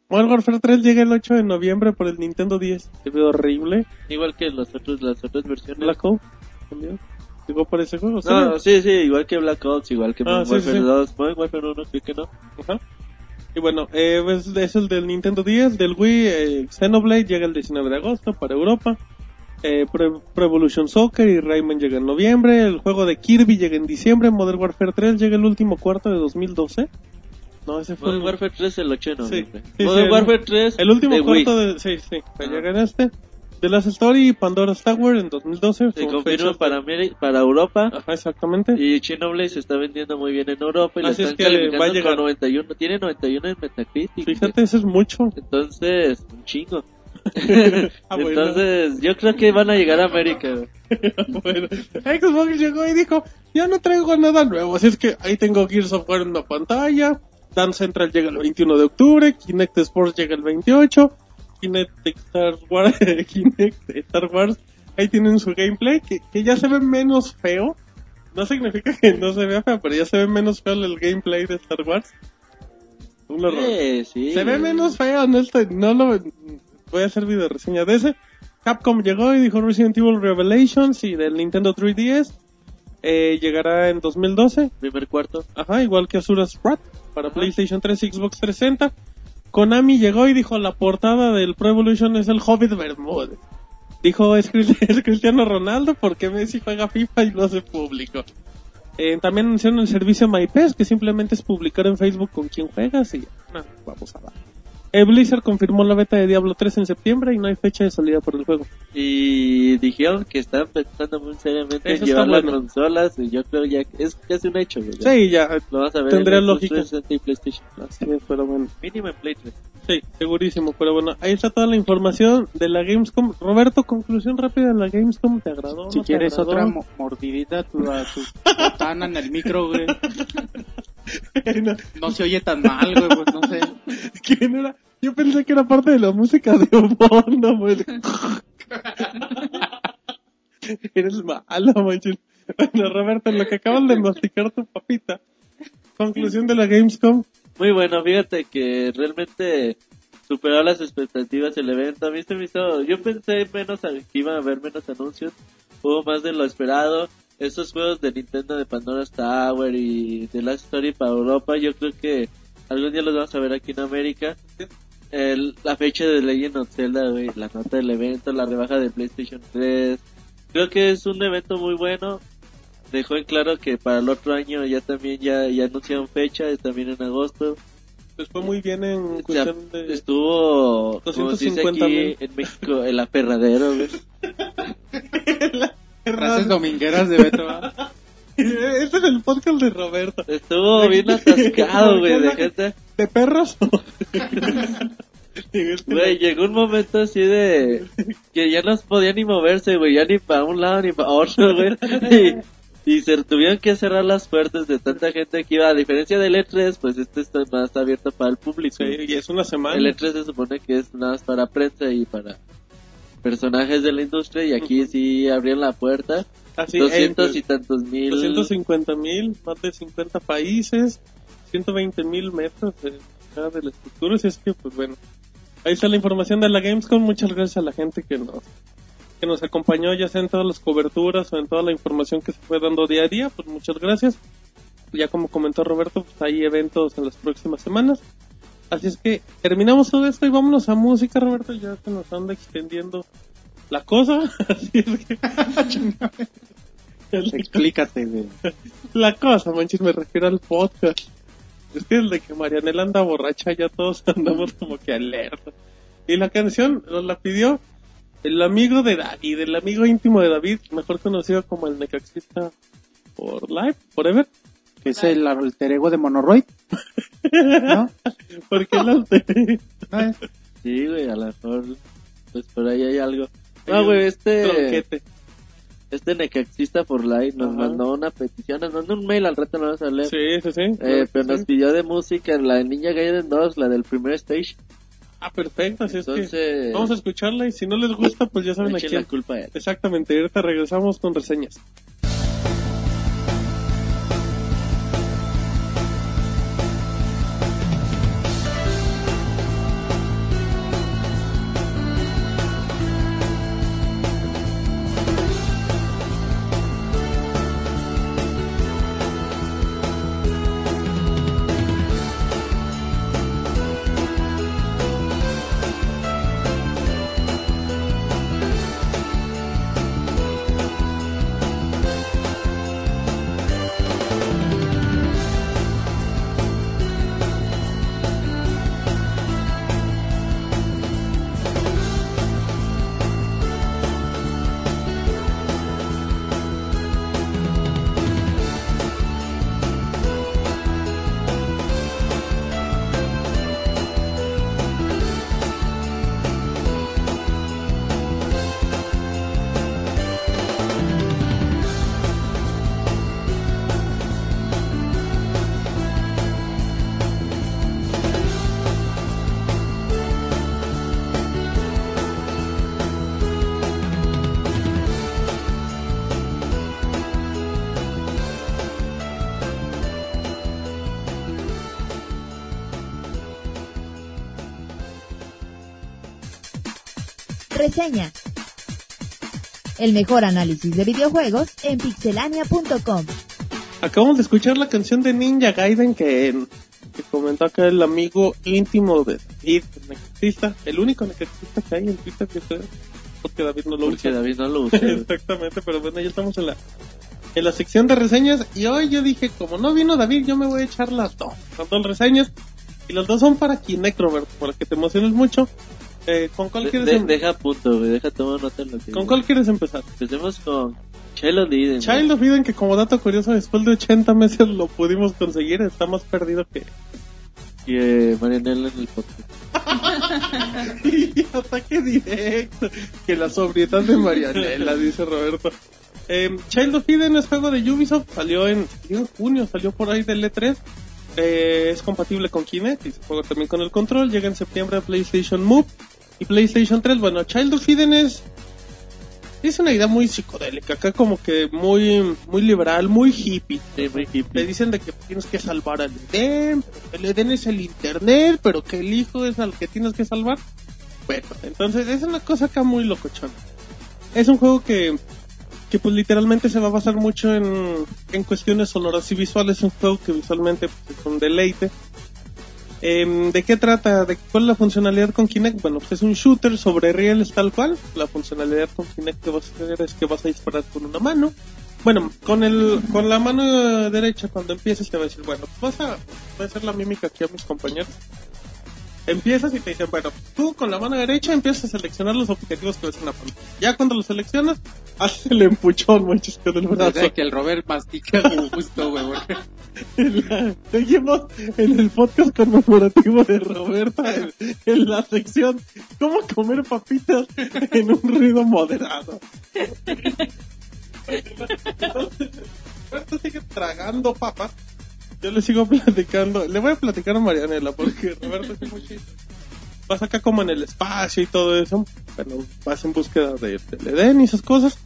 Modern Warfare 3 llega el 8 de noviembre por el Nintendo 10. Se ve horrible. Igual que los otros, las otras versiones. Black Ops también. Llegó por ese juego. ¿sí? No, sí, sí, igual que Black Ops, igual que Ah, Modern sí, Warfare sí. 2. Modern Warfare 1, creo que no. Ajá. Y bueno, eh, pues, es el del Nintendo 10, del Wii, eh, Xenoblade llega el 19 de agosto para Europa. Eh, Pro, Pro Evolution Soccer y Rayman llega en noviembre. El juego de Kirby llega en diciembre. Modern Warfare 3 llega el último cuarto de 2012. No, ese fue Modern Warfare 3 el 8 de Sí, noviembre. sí, Modern sí, el- Warfare 3 el último de Wii. cuarto de... Sí, sí, que Ah. llega en este. The Last Story y Pandora's Tower en 2012. Se confirma para, Ameri- para Europa. Ajá, exactamente. Y Xenoblade se está vendiendo muy bien en Europa y la Así es están que calificando va a llegar. con 91. Tiene 91 en Metacritic. Fíjate, eso es mucho. Entonces, un chingo. (laughs) Ah, bueno. Entonces, yo creo que van a llegar a América. (laughs) bueno, Xbox llegó y dijo, ya no traigo nada nuevo, así es que ahí tengo Gears of War en la pantalla, Dance Central llega el 21 de octubre, Kinect Sports llega el 28, Kinect Star Wars, (laughs) Kinect Star Wars, ahí tienen su gameplay, que, que ya se ve menos feo, no significa que no se vea feo, pero ya se ve menos feo el gameplay de Star Wars. Un horror. Sí, sí. Se ve menos feo, no, estoy, no lo voy a hacer video reseña de ese. Capcom llegó y dijo Resident Evil Revelations y del Nintendo 3DS eh, llegará en 2012. Primer cuarto. Ajá, igual que Asura's Wrath para PlayStation 3 y Xbox 360. Konami llegó y dijo la portada del Pro Evolution es el Hobbit Bermúdez. Dijo es, Cris- (laughs) es Cristiano Ronaldo porque Messi juega FIFA y no hace público. Eh, también anunciaron el servicio MyPES que simplemente es publicar en Facebook con quién juegas y vamos a ver. Eh, Blizzard confirmó la beta de Diablo 3 en septiembre y no hay fecha de salida por el juego. Y dijeron que están pensando muy seriamente Eso en llevar las bueno. consolas. Y yo creo ya que es casi un hecho. güey. Sí, ya, Lo vas a ver Tendría en lógica. 360 y PlayStation Plus. es, pero bueno. Mínimo en Play 3. Sí, segurísimo, pero bueno, ahí está toda la información de la Gamescom. Roberto, conclusión rápida de la Gamescom, ¿te agradó? Si no quieres agradó? otra mo- mordidita tu, a tu (laughs) botana en el micro, güey. No, No se oye tan mal, güey, pues no sé. (laughs) ¿Quién era? Yo pensé que era parte de la música de fondo, güey. (laughs) Eres malo, manches. Bueno, Roberto, en lo que acabas de masticar tu papita. Conclusión de la Gamescom. Muy bueno, fíjate que realmente superó las expectativas el evento. A mí se me hizo, yo pensé menos que iba a haber menos anuncios, hubo más de lo esperado. Esos juegos de Nintendo de Pandora's Tower y de Last Story para Europa, yo creo que algún día los vamos a ver aquí en América. El- la fecha de Legend of Zelda, güey, la nota del evento, la rebaja de PlayStation 3. Creo que es un evento muy bueno. Dejó en claro que para el otro año ya también ya, ya anunciaron fecha, es también en agosto. Les fue muy bien en O sea, cuestión de... Estuvo, como se dice 250 aquí mil. en México, el aperradero, güey. (laughs) (laughs) Frases domingueras de Beto. (laughs) Este es el podcast de Roberto. Estuvo bien atascado, güey, de gente. ¿De perros? (laughs) Güey, llegó un momento así de que ya no podía ni moverse, güey, ya ni para un lado ni para otro, güey. (laughs) Y, y se tuvieron que cerrar las puertas de tanta gente que iba. A diferencia del E3, pues este está más abierto para el público. Sí, y es una semana. El E3 se supone que es nada más para prensa y para personajes de la industria y aquí sí abrieron la puerta. Así, 200 eh, y tantos mil. 250 mil, más de 50 países, 120 mil metros de, cada de la estructura. Así es que, pues bueno, ahí está la información de la Gamescom. Muchas gracias a la gente que nos que nos acompañó, ya sea en todas las coberturas o en toda la información que se fue dando día a día. Pues muchas gracias. Ya como comentó Roberto, pues hay eventos en las próximas semanas. Así es que terminamos todo esto y vámonos a música, Roberto. Ya se nos anda extendiendo la cosa. (laughs) Así es que. (laughs) Explícate, güey. La cosa, manches, me refiero al podcast. Es que desde que Marianela anda borracha ya todos (laughs) andamos como que alerta. Y la canción nos la pidió el amigo de David, el amigo íntimo de David, mejor conocido como el necaxista por Life, Forever. Que es el alter ego de Monoroid. (laughs) ¿No? Porque él alter- ¿No es? Sí, güey, a lo mejor, pues por ahí hay algo. No, güey, este, tronquete. este necaxista por live nos Ajá. mandó una petición, nos mandó un mail, al rato lo vamos a leer. Sí, sí, sí. Eh, pero Sí. nos pidió de música la de Ninja Gaiden 2, la del primer stage. Ah, perfecto, así es que Entonces, vamos a escucharla y si no les gusta, pues ya saben a quién. la culpa a él. Exactamente, y ahorita regresamos con reseñas. Reseña. El mejor análisis de videojuegos en pixelania.com. Acabamos de escuchar la canción de Ninja Gaiden que, que comentó acá el amigo íntimo de David, el necaxista, el único necaxista que hay en Twitter, yo creo, porque David no lo Porque usa. David no lo (laughs) usa. güey. Exactamente, pero bueno, ya estamos en la en la sección de reseñas y hoy yo dije, como no vino David, yo me voy a echar las dos, las dos reseñas y las dos son para Kinect, Robert, para que te emociones mucho. Eh, ¿Con cuál De- quieres de- em- deja punto, güey, deja tomar nota en lo que ¿Con cuál quieres empezar? Empecemos con Chelo Liden. güey. Child of Eden, que como dato curioso, después de 80 meses lo pudimos conseguir, está más perdido que... Y eh, Marianela en el podcast. (laughs) Y ataque directo. Que la sobriedad de Marianela, dice Roberto. Eh, Child of Eden es juego de Ubisoft, salió en, salió en junio, salió por ahí del E3. Eh, es compatible con Kinect y se juega también con el control. Llega en septiembre a PlayStation Move y PlayStation 3. Bueno, Child of Eden es, es una idea muy psicodélica, acá como que muy, muy liberal, muy hippie. Muy hippie. dicen de que tienes que salvar al Edén, pero que el Edén es el internet, pero que el hijo es al que tienes que salvar. Bueno, entonces es una cosa acá muy locochona. Es un juego que, que pues literalmente se va a basar mucho en, en cuestiones sonoras y visuales. Es un juego que visualmente pues, es un deleite. Em, ¿De qué trata? ¿De cuál es la funcionalidad con Kinect? Bueno, pues es un shooter sobre rieles tal cual. La funcionalidad con Kinect que vas a hacer es que vas a disparar con una mano Bueno, con el con la mano derecha cuando empieces te va a decir, bueno, vas a, voy a hacer la mímica aquí a mis compañeros. Empiezas y te dicen, bueno, tú con la mano derecha empiezas a seleccionar los objetivos que ves en la pantalla. Ya cuando los seleccionas, (laughs) haces el empuchón, manches, con el brazo. sea, que el Robert mastica justo, güey. porque- (laughs) En la- Seguimos en el podcast conmemorativo de Roberta en, en la sección ¿Cómo comer papitas en un ruido moderado? (laughs) Roberto sigue tragando papas. Yo le sigo (laughs) platicando. Le voy a platicar a Marianela porque Roberto es muy. Vas acá como en el espacio y todo eso. Bueno, vas en búsqueda de, del Edén y esas cosas.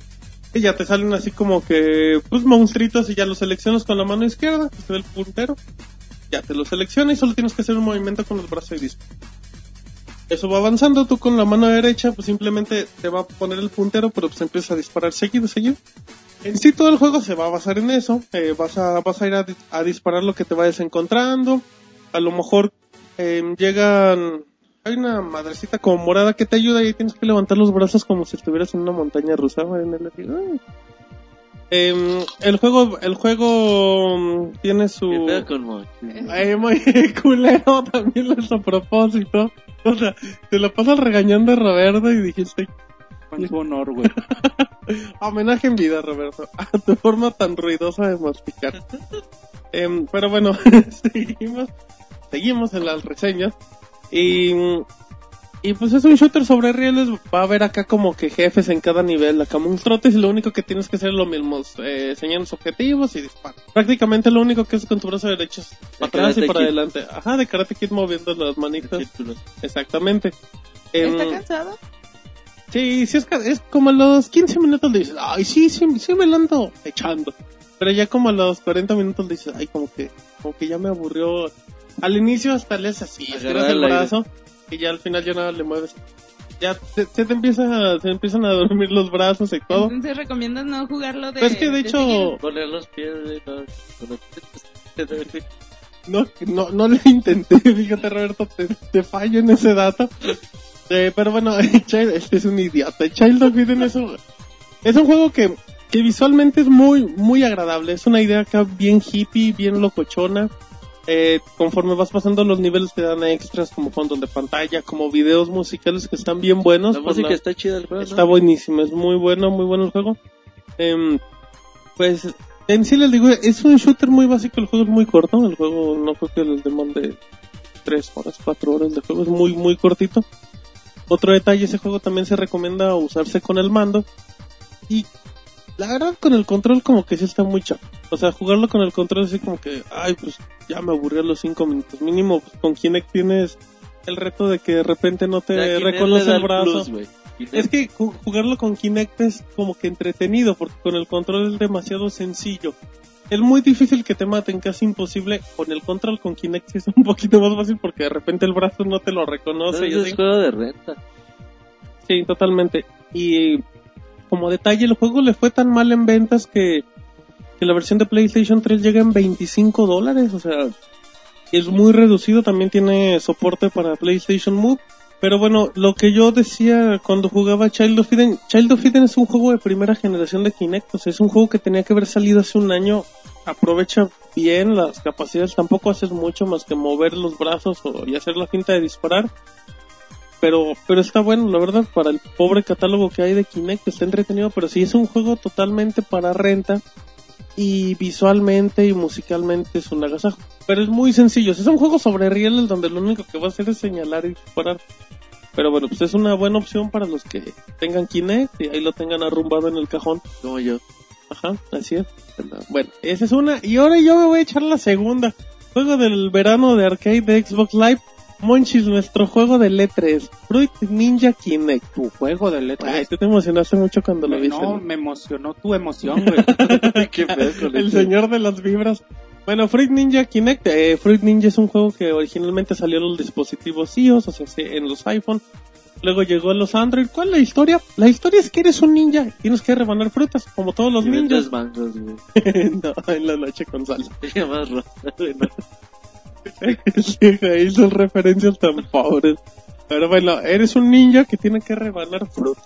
Y ya te salen así como que, pues, monstruitos y ya los seleccionas con la mano izquierda, que ve el puntero. Ya te lo selecciona y solo tienes que hacer un movimiento con el brazo y listo. Eso va avanzando, tú con la mano derecha, pues simplemente te va a poner el puntero, pero pues empiezas a disparar seguido, seguido. En sí todo el juego se va a basar en eso, eh, vas, a, vas a ir a, a disparar lo que te vayas encontrando, a lo mejor eh, llegan... Hay una madrecita como morada que te ayuda y tienes que levantar los brazos como si estuvieras en una montaña rusa. en el- Em, el juego, el juego mm, tiene su... Muy (laughs) culero también es a propósito. O sea, te lo pasas regañando a Roberto y dijiste, su honor, güey. (laughs) homenaje en vida, Roberto, (laughs) a tu forma tan ruidosa de masticar. Em, pero bueno, seguimos, seguimos en las reseñas. Y, y pues es un shooter sobre rieles. Va a haber acá como que jefes en cada nivel, acá monstruotes, y lo único que tienes que hacer es lo mismo, eh, señalar los objetivos y disparar. Prácticamente lo único que es con tu brazo derecho es para atrás y para Kid. adelante. Ajá, de Karate Kid moviendo las manitas. Exactamente. Em, ¿Está cansado? Sí, sí es, es como a los 15 minutos le dices, ay, sí, sí, sí me lo ando echando. Pero ya como a los 40 minutos le dices, ay, como que, como que ya me aburrió. Al inicio hasta le haces así, estiras el el aire. Y ya al final ya nada le mueves. Ya te, se te empieza, se empiezan a dormir los brazos y todo. Entonces recomiendas no jugarlo de... Pues es que de hecho. Poner los pies, no, los. No, no, no lo intenté, (laughs) fíjate Roberto, te, te fallo en ese dato. Eh, pero bueno, (laughs) Child, este es un idiota. Child of Eden es un, es un juego que, que visualmente es muy, muy agradable. Es una idea acá bien hippie, bien locochona. Eh, conforme vas pasando los niveles te dan extras como fondos de pantalla, como videos musicales que están bien buenos. La música la- está chida el juego, Está ¿no? buenísimo, es muy bueno, muy bueno el juego. Em, pues en sí les digo, es un shooter muy básico, el juego es muy corto, el juego no creo que les demande 3 horas, 4 horas de juego, es muy, muy cortito. Otro detalle, ese juego también se recomienda usarse con el mando. Y la verdad con el control como que sí está muy chato. O sea, jugarlo con el control así como que, ay, pues ya me aburrí a los 5 minutos. Mínimo, pues, con Kinect tienes el reto de que de repente no te La reconoce el brazo. plus, Es que ju- jugarlo con Kinect es como que entretenido, porque con el control es demasiado sencillo. Es muy difícil que te maten, casi imposible. Con el control con Kinect es un poquito más fácil porque de repente el brazo no te lo reconoce. y Entonces es juego de renta. Sí, totalmente. Y como detalle, el juego le fue tan mal en ventas que, que la versión de PlayStation 3 llega en 25 dólares. O sea, es muy reducido. También tiene soporte para PlayStation Move. Pero bueno, lo que yo decía cuando jugaba Child of Eden, Child of Eden es un juego de primera generación de Kinect. O sea, es un juego que tenía que haber salido hace un año. Aprovecha bien las capacidades. Tampoco haces mucho más que mover los brazos o, y hacer la finta de disparar pero pero está bueno la verdad para el pobre catálogo que hay de Kinect está entretenido pero sí es un juego totalmente para renta y visualmente y musicalmente es un agasajo pero es muy sencillo es un juego sobre rieles donde lo único que va a hacer es señalar y disparar pero bueno pues es una buena opción para los que tengan Kinect y ahí lo tengan arrumbado en el cajón Como yo. Ajá, así es. Bueno, esa es una. Y ahora yo me voy a echar la segunda. Juego del verano de arcade de Xbox Live. Monchis, nuestro juego de E3. Fruit Ninja Kinect. Tu juego de letras. Ay, tú te emocionaste mucho cuando lo viste. no, me emocionó tu emoción, güey. (laughs) Qué con El señor de las vibras. Bueno, Fruit Ninja Kinect. eh, Fruit Ninja es un juego que originalmente salió en los dispositivos iOS, o sea, en los iPhone. Luego llegó a los Android. ¿Cuál es la historia? La historia es que eres un ninja. Tienes que rebanar frutas, como todos los Y ninjas. mangos, güey. (laughs) no, en la noche con salsa. (laughs) Sería más rosa, güey, ¿no? (laughs) Ahí son referencias tan pobres. Pero bueno, eres un ninja que tiene que rebanar fruta.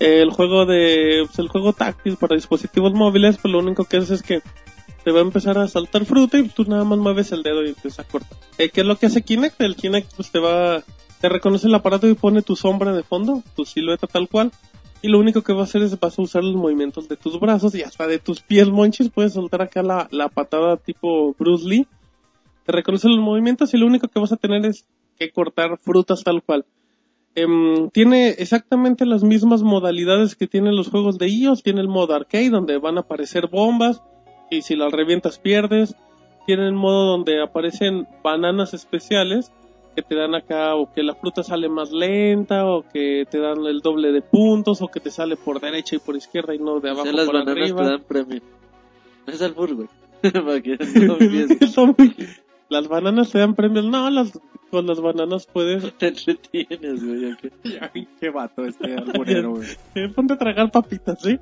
El juego de, pues, el juego táctil para dispositivos móviles, pues lo único que hace es que te va a empezar a saltar fruta y tú nada más mueves el dedo y empieza a cortar. Eh, ¿Qué es lo que hace Kinect? El Kinect pues te va, te reconoce el aparato y pone tu sombra de fondo, tu silueta tal cual. Y lo único que va a hacer es vas a usar los movimientos de tus brazos y hasta de tus pies monchis. Puedes soltar acá la, la patada tipo Bruce Lee. Te reconoce los movimientos y lo único que vas a tener es que cortar frutas tal cual. Em, tiene exactamente las mismas modalidades que tienen los juegos de iOS. Tiene el modo arcade donde van a aparecer bombas y si las revientas pierdes. Tiene el modo donde aparecen bananas especiales que te dan acá o que la fruta sale más lenta o que te dan el doble de puntos o que te sale por derecha y por izquierda y no de abajo Ya las por bananas arriba. te dan premio. Es. (laughs) Para que (laughs) no. Son muy- Las bananas te dan premios. No, las, con las bananas puedes (laughs) Te entretienes, güey. Ay, (laughs) qué vato este (laughs) alburero, güey. Eh, ponte a tragar papitas, ¿sí?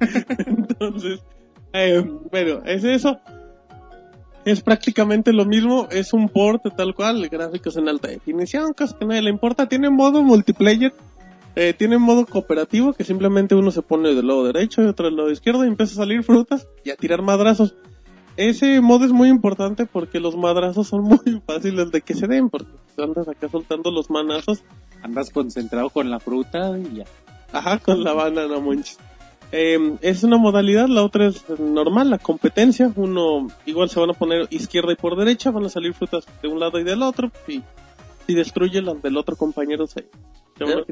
Entonces, eh, bueno, es eso. Es prácticamente lo mismo, es un port tal cual, gráficos en alta definición, cosas que a nadie le importa. Tiene modo multiplayer, eh, tiene modo cooperativo, que simplemente uno se pone del lado derecho y otro del lado izquierdo y empieza a salir frutas y a tirar madrazos. Ese modo es muy importante porque los madrazos son (laughs) muy fáciles de que se den, porque andas acá soltando los manazos Andas concentrado con la fruta y ya. Ajá, con la banana monchis. Eh, es una modalidad, la otra es normal, la competencia. Uno, igual se van a poner izquierda y por derecha, van a salir frutas de un lado y del otro. Y si destruye las del otro compañero, se,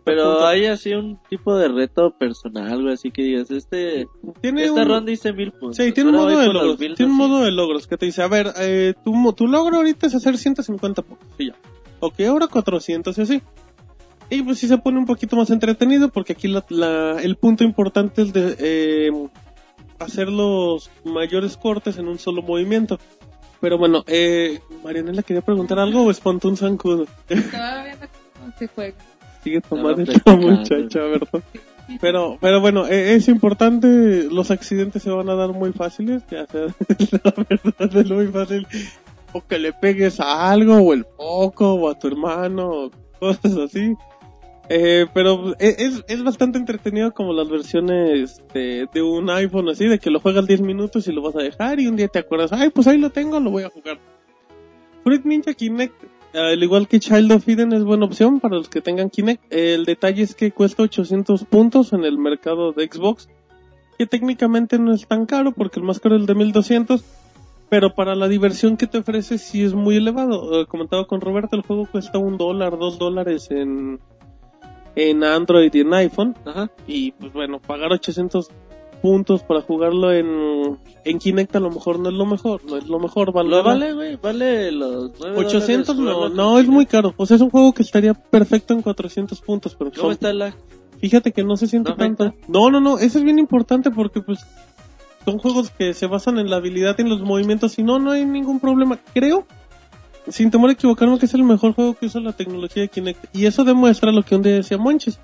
Pero, hay así un tipo de reto personal, güey. Así que digas, este. Tiene Esta un- ronda hice mil puntos. Sí, tiene un modo de logros. Tiene un modo de logros que te dice, a ver, eh, tu, mo- tu logro ahorita es hacer 150 puntos. Y ya. Ok, ahora 400 y así. Y pues sí se pone un poquito más entretenido porque aquí la, la- el punto importante es de eh, hacer los mayores cortes en un solo movimiento. Pero bueno, eh, Marianela quería preguntar algo o espantó un zancudo. Estaba viendo cómo se juega. Sigue tomando esta muchacha, ¿verdad? Pero, pero bueno, eh, es importante, los accidentes se van a dar muy fáciles, ya sea, (laughs) la verdad es muy fácil, o que le pegues a algo, o el foco, o a tu hermano, o cosas así. Eh, pero eh, es, es bastante entretenido como las versiones de, de un iPhone así, de que lo juegas 10 minutos y lo vas a dejar y un día te acuerdas, ay, pues ahí lo tengo, lo voy a jugar. Fruit Ninja Kinect, al igual que Child of Eden, es buena opción para los que tengan Kinect. El detalle es que cuesta 800 puntos en el mercado de Xbox, que técnicamente no es tan caro porque el más caro es el de 1200, pero para la diversión que te ofrece sí es muy elevado. Eh, comentaba con Roberto, el juego cuesta un dólar, dos dólares en, en Android y en iPhone. Ajá. Y pues bueno, pagar 800 puntos para jugarlo en, en Kinect a lo mejor no es lo mejor, no es lo mejor, vale. Lo vale, güey. Vale los 9 800 no, no, es muy caro. O sea, es un juego que estaría perfecto en 400 puntos, pero ¿Cómo son- está la.? fíjate que no se siente ¿No tanto. afecta? No, no, no, eso es bien importante porque pues son juegos que se basan en la habilidad y en los movimientos y no, no hay ningún problema. Creo, sin temor a equivocarme, que es el mejor juego que usa la tecnología de Kinect. Y eso demuestra lo que un día decía Monches,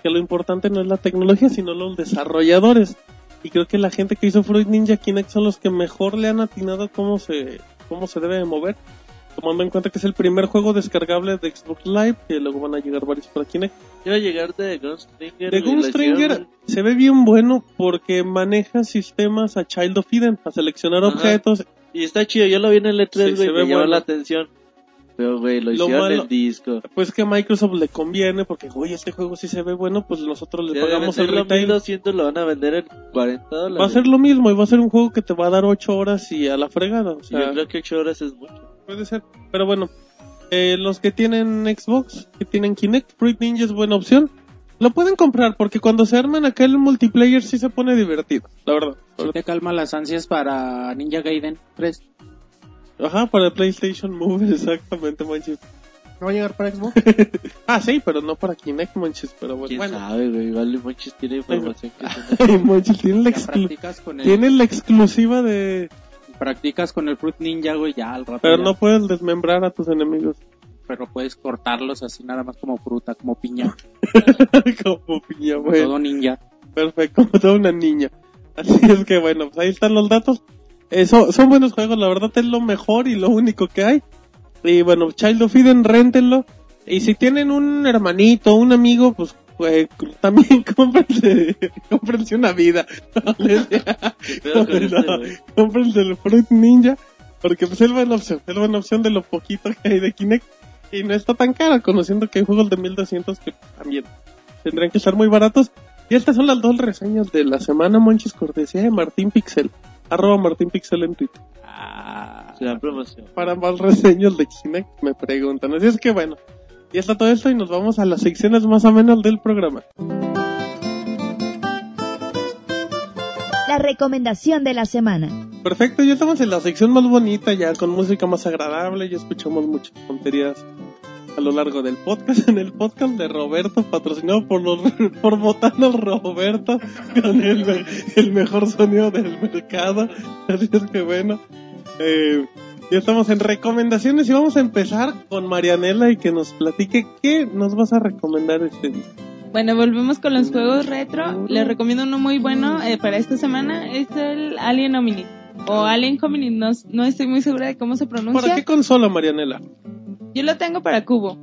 que lo importante no es la tecnología, sino los desarrolladores. Y creo que la gente que hizo Fruit Ninja Kinect son los que mejor le han atinado cómo se, cómo se debe de mover. Tomando en cuenta que es el primer juego descargable de Xbox Live, que luego van a llegar varios para Kinect. Iba a llegar de Gunstringer. La Gunstringer se ve bien bueno porque maneja sistemas a Child of Eden, a seleccionar Ajá. objetos. Y está chido, yo lo vi en el E3, Sí, güey, se me ve llamó bueno. la atención. Pero, güey, lo, Lo hicieron malo- en disco. Pues que a Microsoft le conviene porque, oye, este juego sí se ve bueno, pues nosotros le pagamos el retail. 1200 lo van a vender en 40 dólares. Va a ser lo mismo y va a ser un juego que te va a dar 8 horas y a la fregada. O sea, yo creo que 8 horas es mucho. puede ser. Pero bueno, eh, los que tienen Xbox, que tienen Kinect, Fruit Ninja es buena opción. Lo pueden comprar porque cuando se arman acá el multiplayer sí se pone divertido, la verdad. Sí te calma las ansias para Ninja Gaiden 3. Ajá, para PlayStation Move, (laughs) exactamente, manches. ¿No va a llegar para Xbox? (laughs) Ah, sí, pero no para Kinect, manches, pero bueno. ¿Quién bueno. sabe, güey? Vale, muchos tiene información que (laughs) se Ay, manches, tiene la, el, tiene la exclusiva de... practicas con el Fruit Ninja, güey, ya al rato. Pero ya. no puedes desmembrar a tus enemigos. Pero puedes cortarlos así nada más como fruta, como piña. como piña, como bueno. todo ninja. Perfecto, como toda una niña. Así es que bueno, pues ahí están los datos. Eh, son, son buenos juegos, la verdad es lo mejor y lo único que hay. Y bueno, Child of Eden, réntenlo. Y si tienen un hermanito, un amigo, pues Pues (laughs) también (laughs) cómprense, cómprense una vida. (laughs) No, cómprense el Fruit Ninja. Porque pues es buena opción. Es buena opción de lo poquito que hay de Kinect. Y no está tan cara, conociendo que hay juegos de 1200 que también tendrían que estar muy baratos. Y estas son las dos reseñas de la semana, Monchis, cortesía de Martín Pixel. Arroba Martín Pixel en Twitter. Se da promoción. Para más reseñas de Kinect, me preguntan. Así es que bueno, ya está todo esto y nos vamos a las secciones más o menos del programa. La recomendación de la semana. Perfecto, ya estamos en la sección más bonita, ya con música más agradable, ya escuchamos muchas tonterías a lo largo del podcast, (laughs) en el podcast de Roberto, patrocinado por los (laughs) por Botano Roberto, con el, el mejor sonido del mercado, así es que bueno, eh, ya estamos en recomendaciones y vamos a empezar con Marianela y que nos platique qué nos vas a recomendar este día. Bueno, volvemos con los juegos retro. Les recomiendo uno muy bueno eh, para esta semana. Es el Alien Hominid. O Alien Hominid, no, no estoy muy segura de cómo se pronuncia. ¿Para qué consola, Marianela? Yo lo tengo para cubo.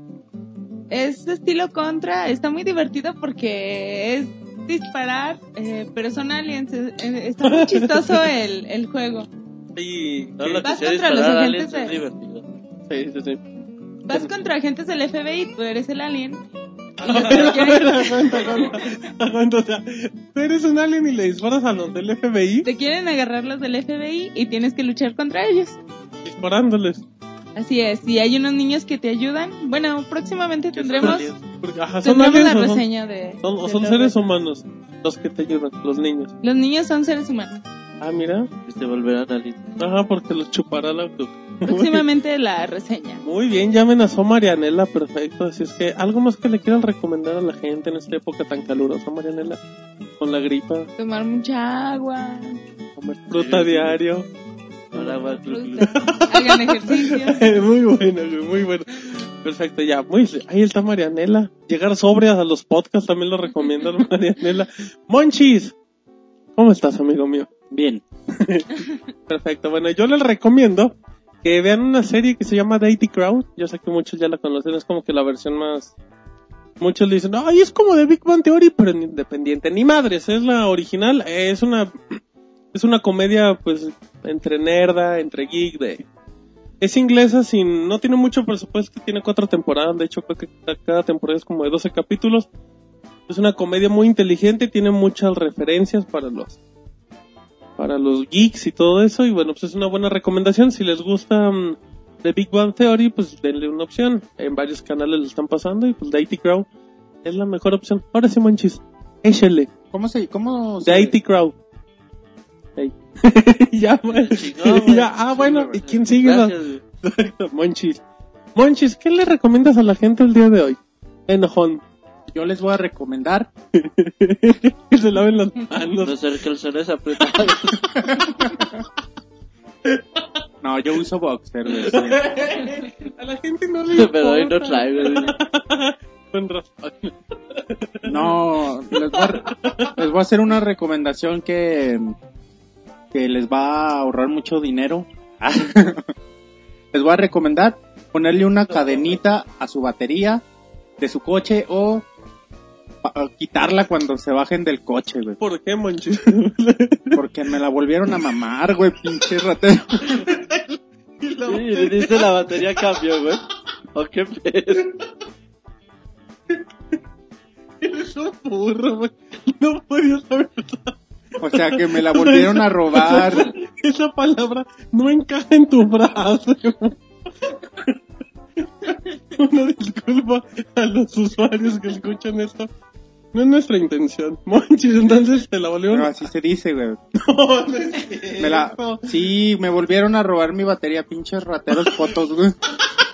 Es estilo contra, está muy divertido porque es disparar, eh, pero son aliens. eh, está muy (laughs) chistoso el, el juego. Y, Todo lo Vas contra los agentes de- divertido. sí, sí, sí. Vas contra agentes del FBI, tú eres el alien. Aguanta, o sea, tú eres un alien y le disparas a los del FBI Te quieren agarrar los del FBI y tienes que luchar contra ellos. disparándoles. Así es, y hay unos niños que te ayudan. Bueno, próximamente tendremos. Porque, ajá, son tendremos aliens la o son, reseña de... son- de son seres humanos los que te ayudan, los niños. Los niños son seres humanos. Ah, mira. Que se volverán aliens. Ajá, porque los chupará la (laughs) Próximamente la reseña. Muy bien, ya amenazó Marianela, perfecto. Así es que, ¿algo más que le quieran recomendar a la gente en esta época tan calurosa, Marianela? Con la gripa, Tomar mucha agua, comer fruta diario. Ahora va hagan ejercicio. (laughs) muy bueno, muy bueno. Perfecto, ya, muy, ahí está Marianela. Llegar sobrias a los podcasts también lo recomiendo, (laughs) Marianela. Monchis, ¿cómo estás, amigo mío? Bien. (laughs) Perfecto, bueno, yo les recomiendo que vean una serie que se llama Dating Crowd. Yo sé que muchos ya la conocen, es como que la versión más... Muchos le dicen, ay, es como de Big Bang Theory, pero en independiente. Ni madres, es la original, es una... (clears throat) Es una comedia, pues, entre nerda, entre geek, de... Es inglesa, sin, no tiene mucho presupuesto, tiene cuatro temporadas, de hecho creo que ca- cada temporada es como de 12 capítulos. Es una comedia muy inteligente, tiene muchas referencias para los para los geeks y todo eso. Y bueno, pues es una buena recomendación. Si les gusta mm, The Big Bang Theory, pues denle una opción. En varios canales lo están pasando y pues The IT Crowd es la mejor opción. Ahora sí, Monchis, échale. ¿Cómo se, cómo se- The IT Crowd. Ey. (laughs) ya, bueno. Ya, ah, bueno, ¿y quién sigue? Gracias. (laughs) Monchis. Monchis, ¿qué le recomiendas a la gente el día de hoy? Enojón. Yo les voy a recomendar. (laughs) que se laven las manos. No ser calzones apretados. No, yo uso boxer, sí. a la gente no le Pero hoy no importa. traigo. Con razón. No, les voy, a, les voy a hacer una recomendación que, que les va a ahorrar mucho dinero. (laughs) les voy a recomendar ponerle una cadenita a su batería de su coche o quitarla cuando se bajen del coche, güey. ¿Por qué, Monchis? (laughs) Porque me la volvieron a mamar, güey, pinche ratero. (laughs) Y le dice la batería cambió, güey. ¿O qué pedo? Eres un burro, güey. No podías saber O sea, que me la volvieron a robar. Esa palabra no encaja en tu frase. Una disculpa a los usuarios que escuchan esto. No es nuestra intención. Monchis, entonces te la volvieron Pero así se dice, güey. No, no es Me la... Sí, me volvieron a robar mi batería, pinches rateros fotos, güey.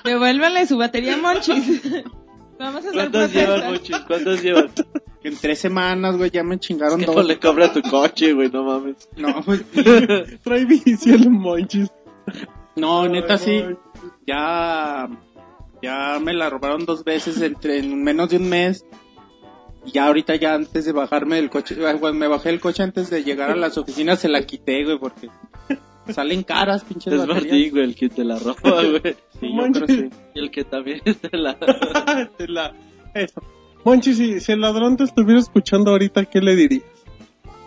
Devuélvanle su batería Monchis. (laughs) Vamos a hacer ¿Cuántos llevan, protesta. muchis? ¿Cuántos llevan? En tres semanas, güey, ya me chingaron Que no dos. le cobra tu coche, güey, no mames. No, (laughs) güey. Trae vicio el Monchis. no, neta sí. Ya, ya me la robaron dos veces entre, en menos de un mes. Y ya ahorita ya antes de bajarme del coche, güey, me bajé el coche antes de llegar a las oficinas, se la quité, güey, porque salen caras, pinches Es. Martín, güey, el que te la roba, (laughs) güey. Sí, yo creo que sí. Y el que también (laughs) te la... te la- Eso. Monchis, si, si el ladrón te estuviera escuchando ahorita, ¿qué le dirías?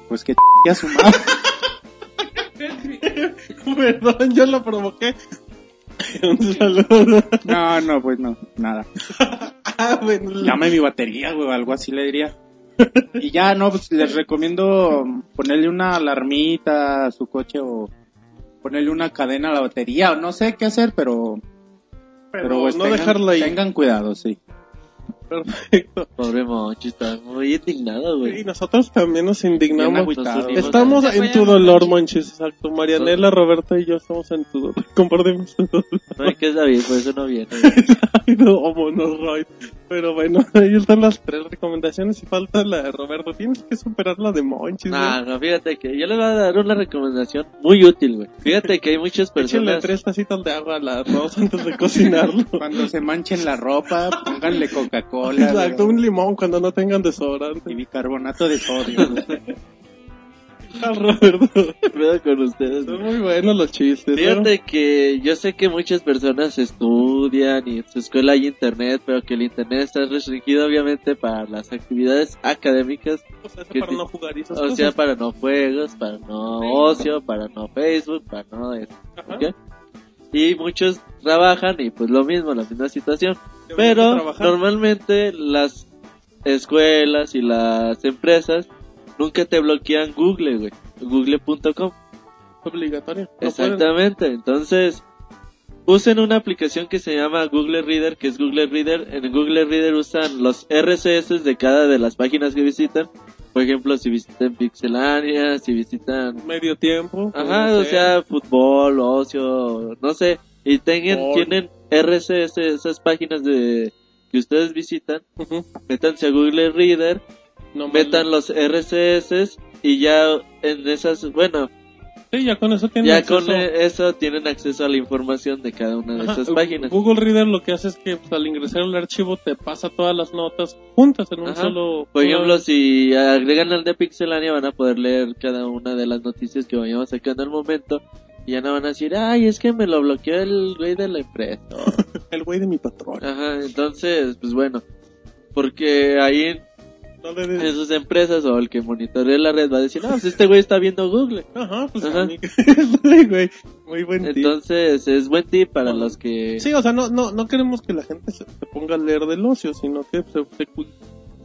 Pues que a su madre. (laughs) Perdón, yo lo provoqué. Un saludo. No, no, pues no, nada. (laughs) Ah, bueno, Llame mi batería, güey, algo así le diría. Y ya, no, pues les recomiendo ponerle una alarmita a su coche o ponerle una cadena a la batería, o no sé qué hacer, pero... pero pues, no tengan- dejarlo ahí. Tengan cuidado, sí. Perfecto. Pobre Monchi, está muy indignado, Y güey. nosotros también nos indignamos. agüitado. Estamos en tu dolor, Monchis. Exacto. Marianela, Roberta y yo estamos en tu dolor. Compartimos tu dolor. No hay que saber, por eso no viene. güey. (laughs) Ay, no, vámonos, Roy. Pero bueno, (laughs) ahí están las tres recomendaciones y falta la de Roberto. Tienes que superar la de Monchis, Nah, ¿no? fíjate que yo les voy a dar una recomendación muy útil, güey. Fíjate que hay muchas (laughs) Échenle personas... tres tacitas de agua al arroz antes de cocinarlo. Cuando se manchen la ropa, pónganle Coca-Cola. (laughs) Exacto, un limón cuando no tengan desodorante. Y bicarbonato de sodio. Al (laughs) Roberto. Cuidado con ustedes. Son muy buenos los chistes. ¿no? Fíjate que yo sé que muchas personas estudian y en su escuela hay internet, pero que el internet está restringido obviamente para las actividades académicas, O sea, que para no jugar y esas o cosas. sea, para no juegos, para no ocio, para no Facebook, para no eso. Y muchos trabajan y pues lo mismo, la misma situación. Pero normalmente las escuelas y las empresas nunca te bloquean Google, güey. Google.com. obligatorio. No pueden. Exactamente. Entonces, usen una aplicación que se llama Google Reader, que es Google Reader. En Google Reader usan los RCS de cada de las páginas que visitan. Por ejemplo, si visitan Pixelania, si visitan Medio tiempo. Ajá, o sea, fútbol, ocio, no sé, y tengan, Porn. tienen RCS, esas páginas de que ustedes visitan, Ujú. métanse a Google Reader, No metan los RCS y ya en esas, bueno, Sí, ya con eso tienen ya acceso. con eso tienen acceso a la información de cada una de Ajá, esas páginas. Google Reader lo que hace es que pues, al ingresar el archivo te pasa todas las notas juntas en un Ajá. solo... Por ejemplo, si agregan al de Pixelania van a poder leer cada una de las noticias que vayamos sacando al momento y ya no van a decir, ay, es que me lo bloqueó el güey de la empresa. (laughs) el güey de mi patrón. Ajá, entonces, pues bueno, porque ahí en, No sus empresas o el que monitorea la red va a decir, no, pues este güey está viendo Google. Ajá, pues Ajá. güey. Muy buen tip. Entonces, es buen tip para los que... Sí, o sea, no, no, no queremos que la gente se, se ponga a leer del ocio, sino que se, se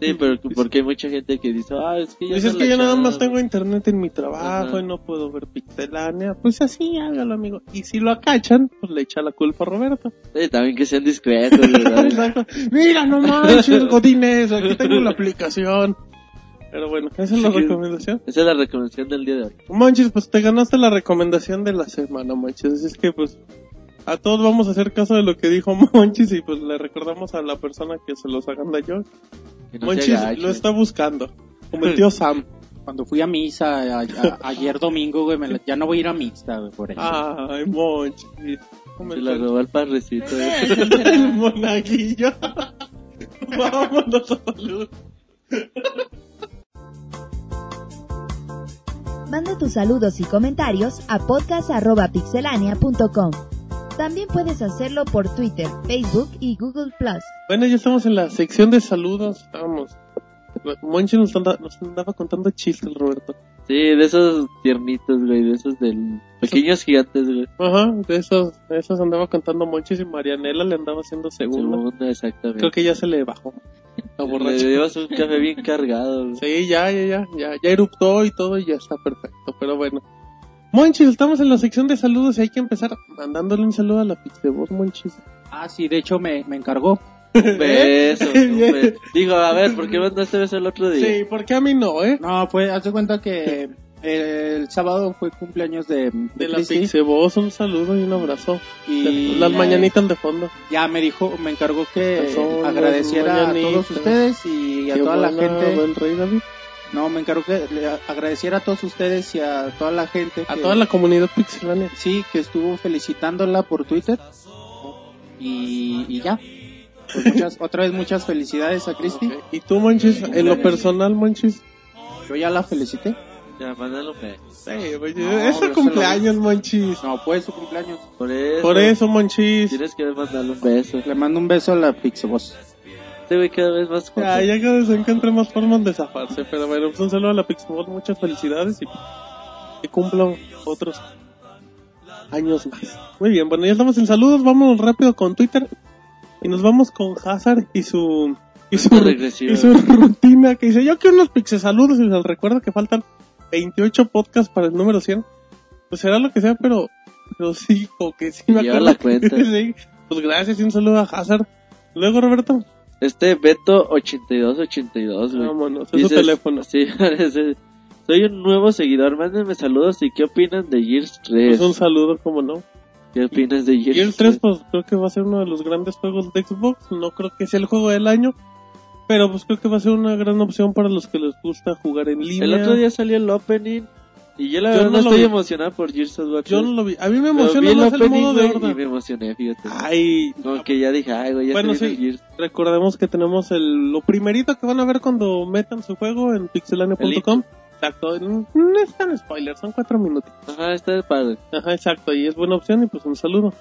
Sí, pero porque hay mucha gente que dice, ah, es que ya Dices no que yo nada más echaba". tengo internet en mi trabajo Ajá. y no puedo ver pixelánea. Pues así hágalo, amigo. Y si lo acachan, pues le echa la culpa a Roberto. Sí, también que sean discretos. (laughs) Mira, no manches, (laughs) Godines, aquí tengo la aplicación. Pero bueno, esa es la Sí. recomendación. Esa es la recomendación del día de hoy. Manches, pues te ganaste la recomendación de la semana, Manches. Así es que pues a todos vamos a hacer caso de lo que dijo (laughs) Monchis y pues le recordamos a la persona que se los hagan de yo. No Monchis lo está buscando. Como el tío Sam. Cuando fui a misa a- a- ayer domingo, güey, me la- ya no voy a ir a mixta, güey, por eso. Ay, Monchis. Se la robó el parrecito. eh. (laughs) el monaguillo. (laughs) Vámonos a salud. Manda tus saludos y comentarios a podcast.pixelania.com. También puedes hacerlo por Twitter, Facebook y Google Plus. Bueno, ya estamos en la sección de saludos. Vamos. Monchis nos, anda- nos andaba contando chistes, Roberto. Sí, de esos tiernitos, güey, de esos del pequeños gigantes, güey. Ajá, de esos, de esos andaba contando Monchis y Marianela le andaba haciendo segunda. Segunda, exactamente. Creo que ya se le bajó. La Le borracha. llevas un café bien cargado, güey. Sí, ya, ya, ya, ya, ya eruptó y todo y ya está perfecto, pero bueno. Monchis, estamos en la sección de saludos y hay que empezar mandándole un saludo a la Pixeboss, Monchis. Ah, sí, de hecho me, me encargó. (laughs) Un beso, un Bien. beso. Digo, a ver, ¿por qué mandaste beso el otro día? Sí, porque a mí no, ¿eh? No, fue, haz de cuenta que el sábado fue cumpleaños de, de, De la Pixeboss, un saludo y un abrazo. y Las mañanitas de fondo. ya me dijo, me encargó que agradeciera a todos ustedes y a Qué toda la gente. buen rey David. No, me encargó que le agradeciera a todos ustedes y a toda la gente. A que- toda la comunidad pixelánea. Sí, que estuvo felicitándola por Twitter. Y, y ya. Pues muchas, (laughs) otra vez muchas felicidades a Cristi. Ok. Y tú, Monchis, en lo personal, Monchis. Yo ya la felicité. Ya, beso. Sí, No, es su cumpleaños, Monchis. No, fue su cumpleaños. Por eso. Por eso, Monchis. Tienes que mandarle un beso. Le mando un beso a la Pixeboss. Este güey cada vez más joven. Ya, ya cada vez encuentra más formas de zafarse. Pero bueno, pues un saludo a la Pixabot, muchas felicidades y que cumplan otros años más. Muy bien, bueno, ya estamos en saludos, vamos rápido con Twitter y nos vamos con Hazard y su y su, y su rutina que dice, yo quiero unos pixel saludos y les recuerdo que faltan 28 podcasts para el número 100. Pues será lo que sea, pero, pero sí, o que sí me acuerdo. la cuenta. (laughs) sí. Pues gracias y un saludo a Hazard. Luego, Roberto, Este Beto 8282, güey. vámonos, es su teléfono. Sí, (laughs) parece. Soy un nuevo seguidor, mándenme saludos y qué opinan de Gears 3. Pues un saludo, como no. ¿Qué opinas de Gears, Gears 3, pues creo que va a ser uno de los grandes juegos de Xbox. No creo que sea el juego del año, pero pues creo que va a ser una gran opción para los que les gusta jugar en línea. El otro día salió el opening y yo la Yo verdad no estoy vi. emocionado por Gears of War. Yo no lo vi. A mí me el más el modo de horda. y me emocioné, fíjate. Ay, Como que ya dije, ay, güey, ya Bueno, sí. Gears. recordemos que tenemos el, lo primerito que van a ver cuando metan su juego en El pixelania.com. Exacto, no es tan spoiler, son cuatro minutos. Ajá, está de padre. Ajá, exacto, y es buena opción y pues un saludo.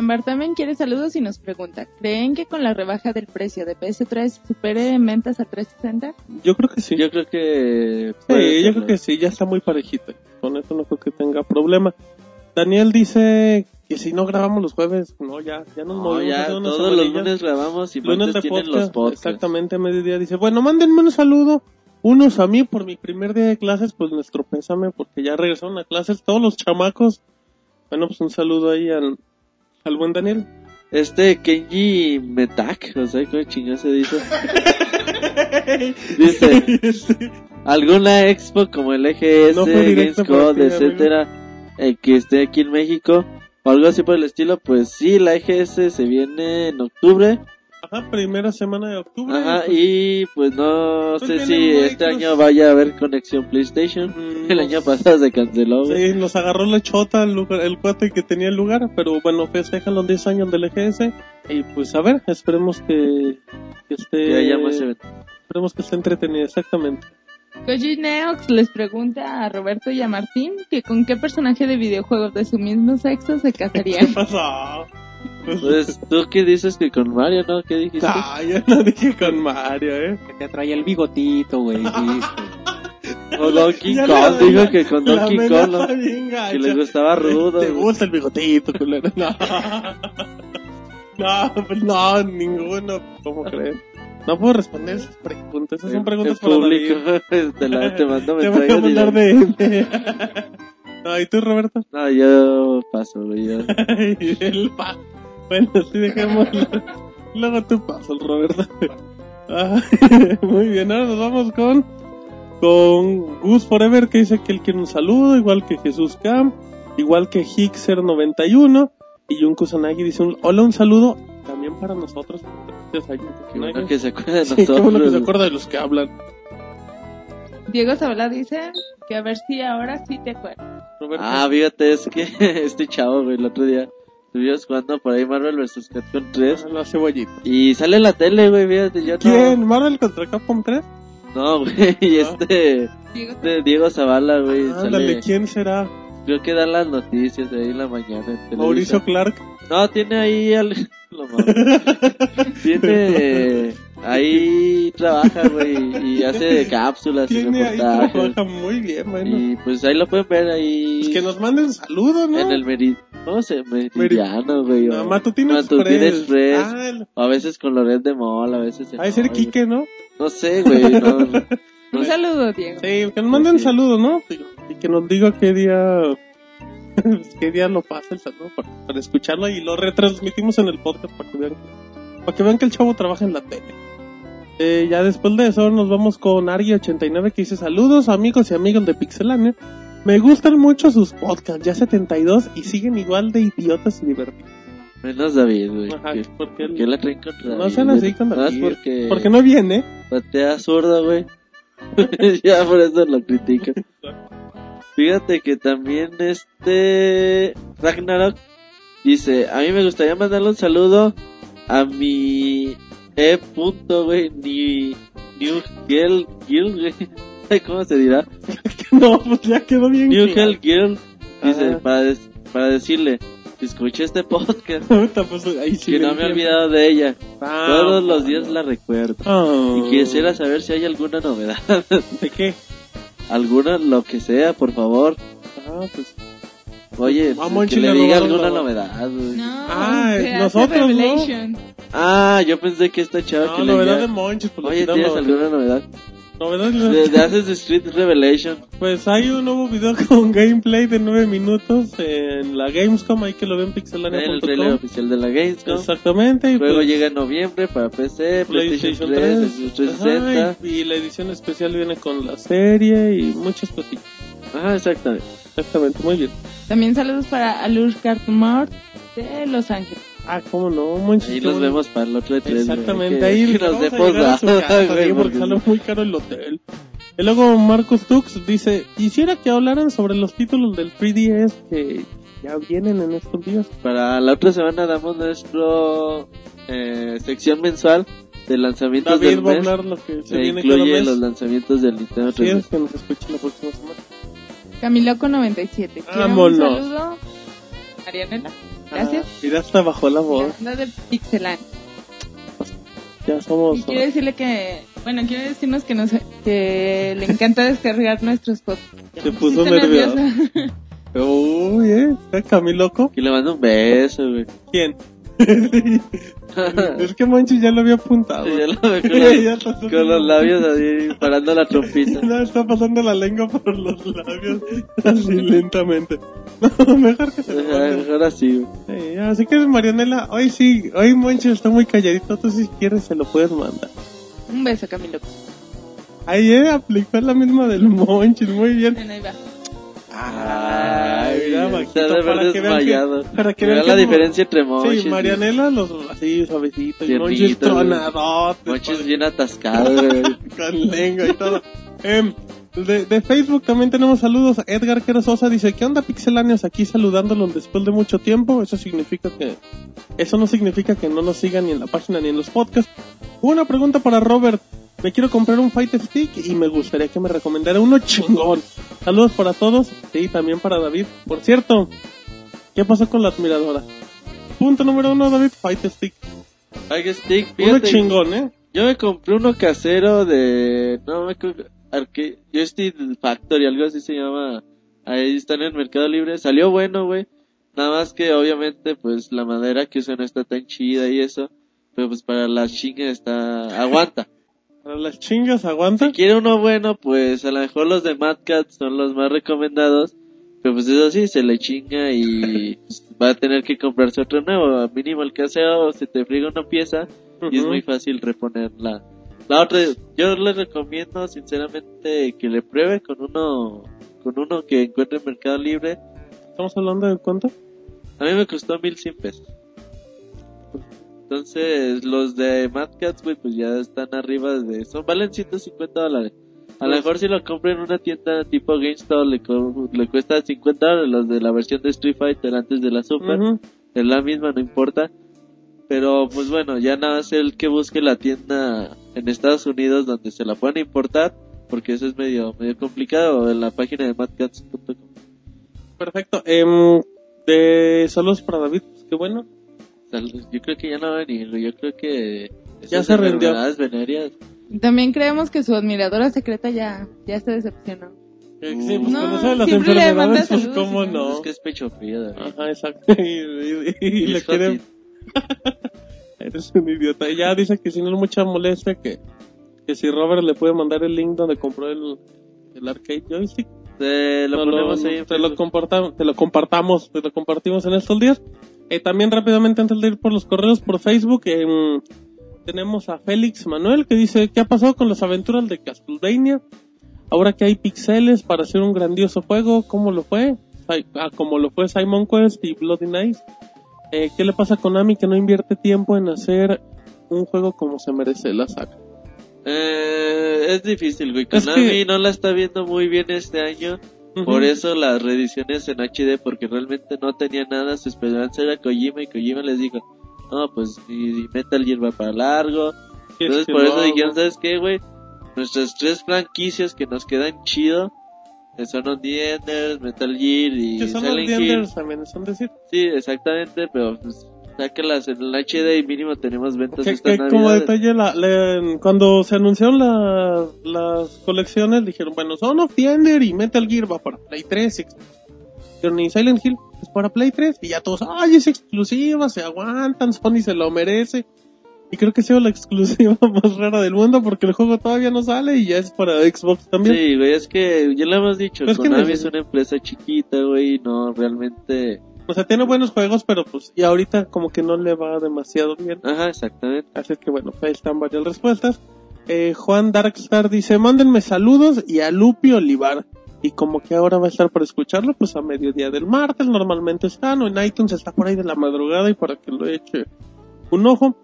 Ambar también quiere saludos y nos pregunta, ¿creen que con la rebaja del precio de PS3 supere en ventas a 360? Yo creo que sí. Yo creo que... Sí, yo creo que sí, ya está muy parejito. Con eso no creo que tenga problema. Daniel dice que si no grabamos los jueves, no, ya, ya nos No, movimos ya, todos los lunes grabamos y Lunes de tienen podcast, los podcasts. exactamente a mediodía. Dice, bueno, mándenme un saludo, unos a mí por mi primer día de clases, pues nuestro pésame, porque ya regresaron a clases todos los chamacos. Bueno, pues un saludo ahí al, al buen Daniel. Este Kenji Metak, o sea, ¿cómo chingado se dice? (laughs) dice, alguna expo como el EGS, No Gamescom, etcétera, eh, que esté aquí en México, o algo así por el estilo, pues sí, la EGS se viene en octubre, Ajá, primera semana de octubre. ajá, pues, y pues no Pues sé si este Microsoft. año vaya a haber conexión PlayStation, mm, el año pasado se canceló, güey. Sí, nos agarró la chota el, lugar, el cuate que tenía el lugar, pero bueno, festejan los 10 años del EGS y pues a ver, esperemos que, que esté que haya más eventos. esperemos que esté entretenido, exactamente. Koji Neox les pregunta a Roberto y a Martín que con qué personaje de videojuegos de su mismo sexo se (laughs) ¿Qué casarían. pasó? Pues, tú qué dices que con Mario, ¿no? ¿Qué dijiste? ah, yo no dije con Mario, eh. Que te traía el bigotito, güey. O Donkey Ya Kong, la- dijo la- que con Donkey Kong, ¿no? que les gustaba rudo. Te gusta el bigotito, culero. No. No, pues no, ninguno. ¿Cómo crees? No puedo responder esas preguntas. Esas son El- preguntas el para público (laughs) David. te, la, te mando (laughs) Te voy a mandar de... No, ¿y tú, Roberto? No, yo paso, güey. yo- el pa- Bueno, sí, dejémoslo. Luego tú pasas, Roberto. Muy bien, ahora nos vamos con con Gus Forever que dice que él quiere un saludo, igual que Jesús Cam, igual que Hixer91 y Jun Kusanagi dice un hola, un saludo también para nosotros. Gracias a Jun Kusanagi. que se acuerda de Sí, qué nosotros. bueno que se güey. acuerda de los que hablan. Diego Zabala dice que a ver si ahora sí te acuerdas. Roberto. Ah, fíjate, es que (laughs) este chavo, güey, el otro día estuvimos jugando por ahí Marvel vs. Capcom 3 la cebollita. y sale en la tele, güey, fíjate, yo no... ¿Quién? ¿Marvel contra Capcom 3? No, güey, (laughs) y este, Diego este Diego Zavala, güey, Ándale, sale, ¿quién será? Creo que dan las noticias ahí en la mañana en. Mauricio Clark. No, tiene ahí al... (laughs) lo (laughs) tiene... Ahí trabaja, güey, y hace cápsulas y Tiene ahí, reportajes. trabaja muy bien, bueno. Y pues ahí lo pueden ver ahí Pues que nos manden saludos, ¿no? en el meri... ¿Cómo se Meridiano, güey? No, Matutino, Matutino Express. Express. Ah, el- O a veces con Loret de Mol, a veces... ha de ser. Quique, ¿no? No sé, güey, no... no- (laughs) Un saludo, Diego. Sí, que nos manden Sí. saludos, ¿no? Y que nos diga qué día... (laughs) qué día lo pasa el saludo para, para escucharlo y lo retransmitimos en el podcast para que vean, para que, vean que el chavo trabaja en la tele. Eh, ya después de eso nos vamos con Argy89 que dice saludos amigos y amigos de Pixelania. Me gustan mucho sus podcasts, ya 72 y siguen igual de idiotas y divertidos. Menos David, güey. Ajá, que- porque ¿Por qué la traen contra No sean así con David. porque... Porque no viene. Patea zurda, güey. (laughs) ya por eso lo critican. Fíjate que también este Ragnarok dice, a mí me gustaría mandarle un saludo a mi E. Punto, güey, ni New Girl, Girl, güey. (laughs) ¿Cómo se dirá? (laughs) No, pues ya quedó bien. New. Hell Girl dice para, des- para decirle que escuche este podcast. (laughs) Pues, ahí sí que no me he olvidado de ella. Ah, Todos los días la recuerdo. Y quisiera saber si hay alguna novedad. ¿De qué? Alguna, lo que sea, por favor. Ah, pues. Oye, que le le diga alguna novedad. güey. No, Ah, nosotros, ¿no? Ah, yo pensé que esta chava No, que novedad leía... de Monchis. Pues, Oye, le ¿tienes alguna novedad? Novedad (laughs) De, de Assassin's Creed Revelation. Pues hay un nuevo video (laughs) con gameplay de 9 minutos en la Gamescom, ahí que lo ven El trailer oficial de la Gamescom. Exactamente. Y Luego pues, llega en noviembre para PC, PlayStation, PlayStation 3, 3. Xbox 360. Ajá, y, y la edición especial viene con la serie y muchas cositas. Ajá, exactamente. Exactamente, muy bien. También saludos para Alur Cartumart de Los Ángeles. Ah, cómo no, Monchis. Ahí nos bueno. vemos para el otro E3. Exactamente, güey, ahí que, (laughs) nos vamos a a su la- casa, güey, porque sale muy caro el hotel. Y luego Marcos Tux dice, quisiera que hablaran sobre los títulos del 3DS que ya vienen en estos días. Para la otra semana damos nuestro eh, sección mensual de lanzamientos David del va a mes. hablar lo que se que viene cada incluye mes. los lanzamientos del Nintendo Así es, 3DS. que nos escuchen la próxima semana. Camiloco97. ¿Quieren Vámonos. Un saludo. Marianela. Gracias. Ah, y ya hasta bajó la Y voz. de Pixelan. Ya somos... Y quiere decirle que, bueno, quiere decirnos que nos, que le encanta descargar nuestros podcasts. Se puso nerviosa. (laughs) Uy, eh, ¿está Camiloco? Que le mando un beso, güey. ¿Quién? (laughs) es que Monchi ya lo había apuntado. Ya lo veo (laughs) con, Ya los, con labios así, parando la trompita. (laughs) No, está pasando la lengua por los labios así lentamente. No, mejor que se lo mande. Ahora sí, así que Marianela, hoy sí, hoy Monchi está muy calladito, tú si quieres se lo puedes mandar. Un beso, Camiloco. Ahí eh, aplicó la misma del Monchi, muy bien. Bueno, ahí va. Ay, mira, Maquito, de para que vean que, desmayado. para que vean la diferencia entre Monchis. Sí, Marianela los así suavecitos y Monchi es Tiernito, güey. tronadote. Monchis bien atascado, (laughs) con lengua y todo. Em, de, de Facebook también tenemos saludos. Edgar Quero Sosa dice, ¿qué onda pixeláneos aquí saludándolos después de mucho tiempo? Eso significa que... Eso no significa que no nos sigan ni en la página ni en los podcasts. Una pregunta para Robert. Me quiero comprar un Fight Stick y me gustaría que me recomendara uno chingón. Saludos para todos. Sí, también para David. Por cierto, ¿qué pasó con la admiradora? Punto número uno, David, Fight Stick. Fire Stick, Uno chingón, ¿eh? Yo me compré uno casero de. No me Arcade. Joystick Factory, algo así se llama. Ahí está en el Mercado Libre. Salió bueno, güey. Nada más que obviamente, pues la madera que usan no está tan chida y eso. Pero pues para las chingas está. Aguanta. (laughs) Para las chingas, aguanta. Si quiere uno bueno, pues a lo mejor los de Mad Cat son los más recomendados. Pero pues eso sí, se le chinga y pues, va a tener que comprarse otro nuevo. Mínimo el casero se te friega una pieza y es muy fácil reponerla. La otra, yo les recomiendo sinceramente que le pruebe con uno, con uno que encuentre en Mercado Libre. ¿Estamos hablando de cuánto? A mí me costó 1100 pesos. Entonces, los de Mad Cats, güey, pues ya están arriba de eso. Valen 150 dólares. A lo mejor si lo compro en una tienda tipo GameStop le, co- le cuesta 50 dólares. Los de la versión de Street Fighter antes de la Super. Ujú. Es la misma, no importa. Pero pues bueno, ya nada más el que busque la tienda en Estados Unidos donde se la puedan importar. Porque eso es medio, medio complicado. En la página de madcats.com. Perfecto. Em, de saludos para David, pues, qué bueno. Saludos. Yo creo que ya no va a venir. Yo creo que... Ya se rindió. venéreas También creemos que su admiradora secreta ya, ya se decepcionó. Eh, Sí, pues No, cuando sabe las siempre le manda enfermedades, pues saludos cómo no. Es que es pecho frío, David. Ajá, exacto. Y, (laughs) y- y- y Y le es quiere... fácil. (laughs) Eres un idiota. Y ya dice que si no es mucha molestia, que, que si Robert le puede mandar el link donde compró el, el arcade joystick, Te lo no ponemos ahí te, lo te lo compartamos, te lo compartimos en estos días. Eh, también rápidamente antes de ir por los correos por Facebook, em, tenemos a Félix Manuel que dice, ¿qué ha pasado con las aventuras de Castlevania? Ahora que hay pixeles para hacer un grandioso juego, ¿cómo lo fue? Ah, como lo fue Simon Quest y Bloody Nights. Eh, ¿Qué le pasa a Konami que no invierte tiempo en hacer un juego como se merece la saga? Eh, es difícil, güey. Es Konami que- no la está viendo muy bien este año. Por eso las reediciones en HD, porque realmente no tenía nada. Su esperanza era Kojima y Kojima les dijo, no, pues y, y Metal Gear va para largo. Entonces por eso no, dijeron. ¿sabes qué, güey? Nuestras tres franquicias que nos quedan chido, Son of the Enders, Metal Gear y Que son los Silent Hill. Enders también, son decir. Sí, exactamente, pero pues sácalas en el HD y mínimo tenemos ventas Que, estas que como detalle, la, la- cuando se anunciaron la- las colecciones, dijeron, bueno, Son of the Ender y Metal Gear va para Play 3. y Dijeron, y Silent Hill es para Play 3. Y ya todos, ay, es exclusiva, se aguantan, Sony se lo merece. Y creo que ha sido la exclusiva (laughs) más rara del mundo porque el juego todavía no sale y ya es para Xbox también. Sí, güey, es que ya lo hemos dicho, Pues es que Konami neces- es una empresa chiquita, güey, no realmente... O sea, tiene buenos juegos, pero pues, y ahorita como que no le va demasiado bien. Ajá, exactamente. Así que bueno, pues ahí están varias respuestas. Eh, Juan Darkstar dice, mándenme saludos y a Lupi Olivar. Y como que ahora va a estar para escucharlo, pues a mediodía del martes normalmente están, o en iTunes está por ahí de la madrugada y para que lo eche un ojo.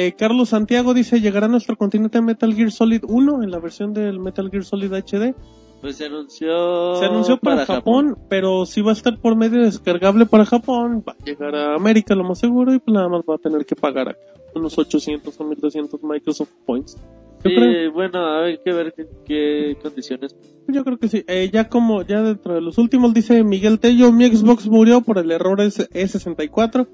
Eh, Carlos Santiago dice, ¿llegará a nuestro continente Metal Gear Solid 1 en la versión del Metal Gear Solid HD? Pues se anunció... Se anunció para, para Japón, Japón, pero si va a estar por medio descargable para Japón, va a llegar a América lo más seguro y pues nada más va a tener que pagar acá unos 800 o 1200 Microsoft Points. Sí, creo? bueno, hay que ver qué, condiciones. Pues yo creo que sí. Eh, ya como ya dentro de los últimos dice Miguel Tello, mi Xbox murió por el error S64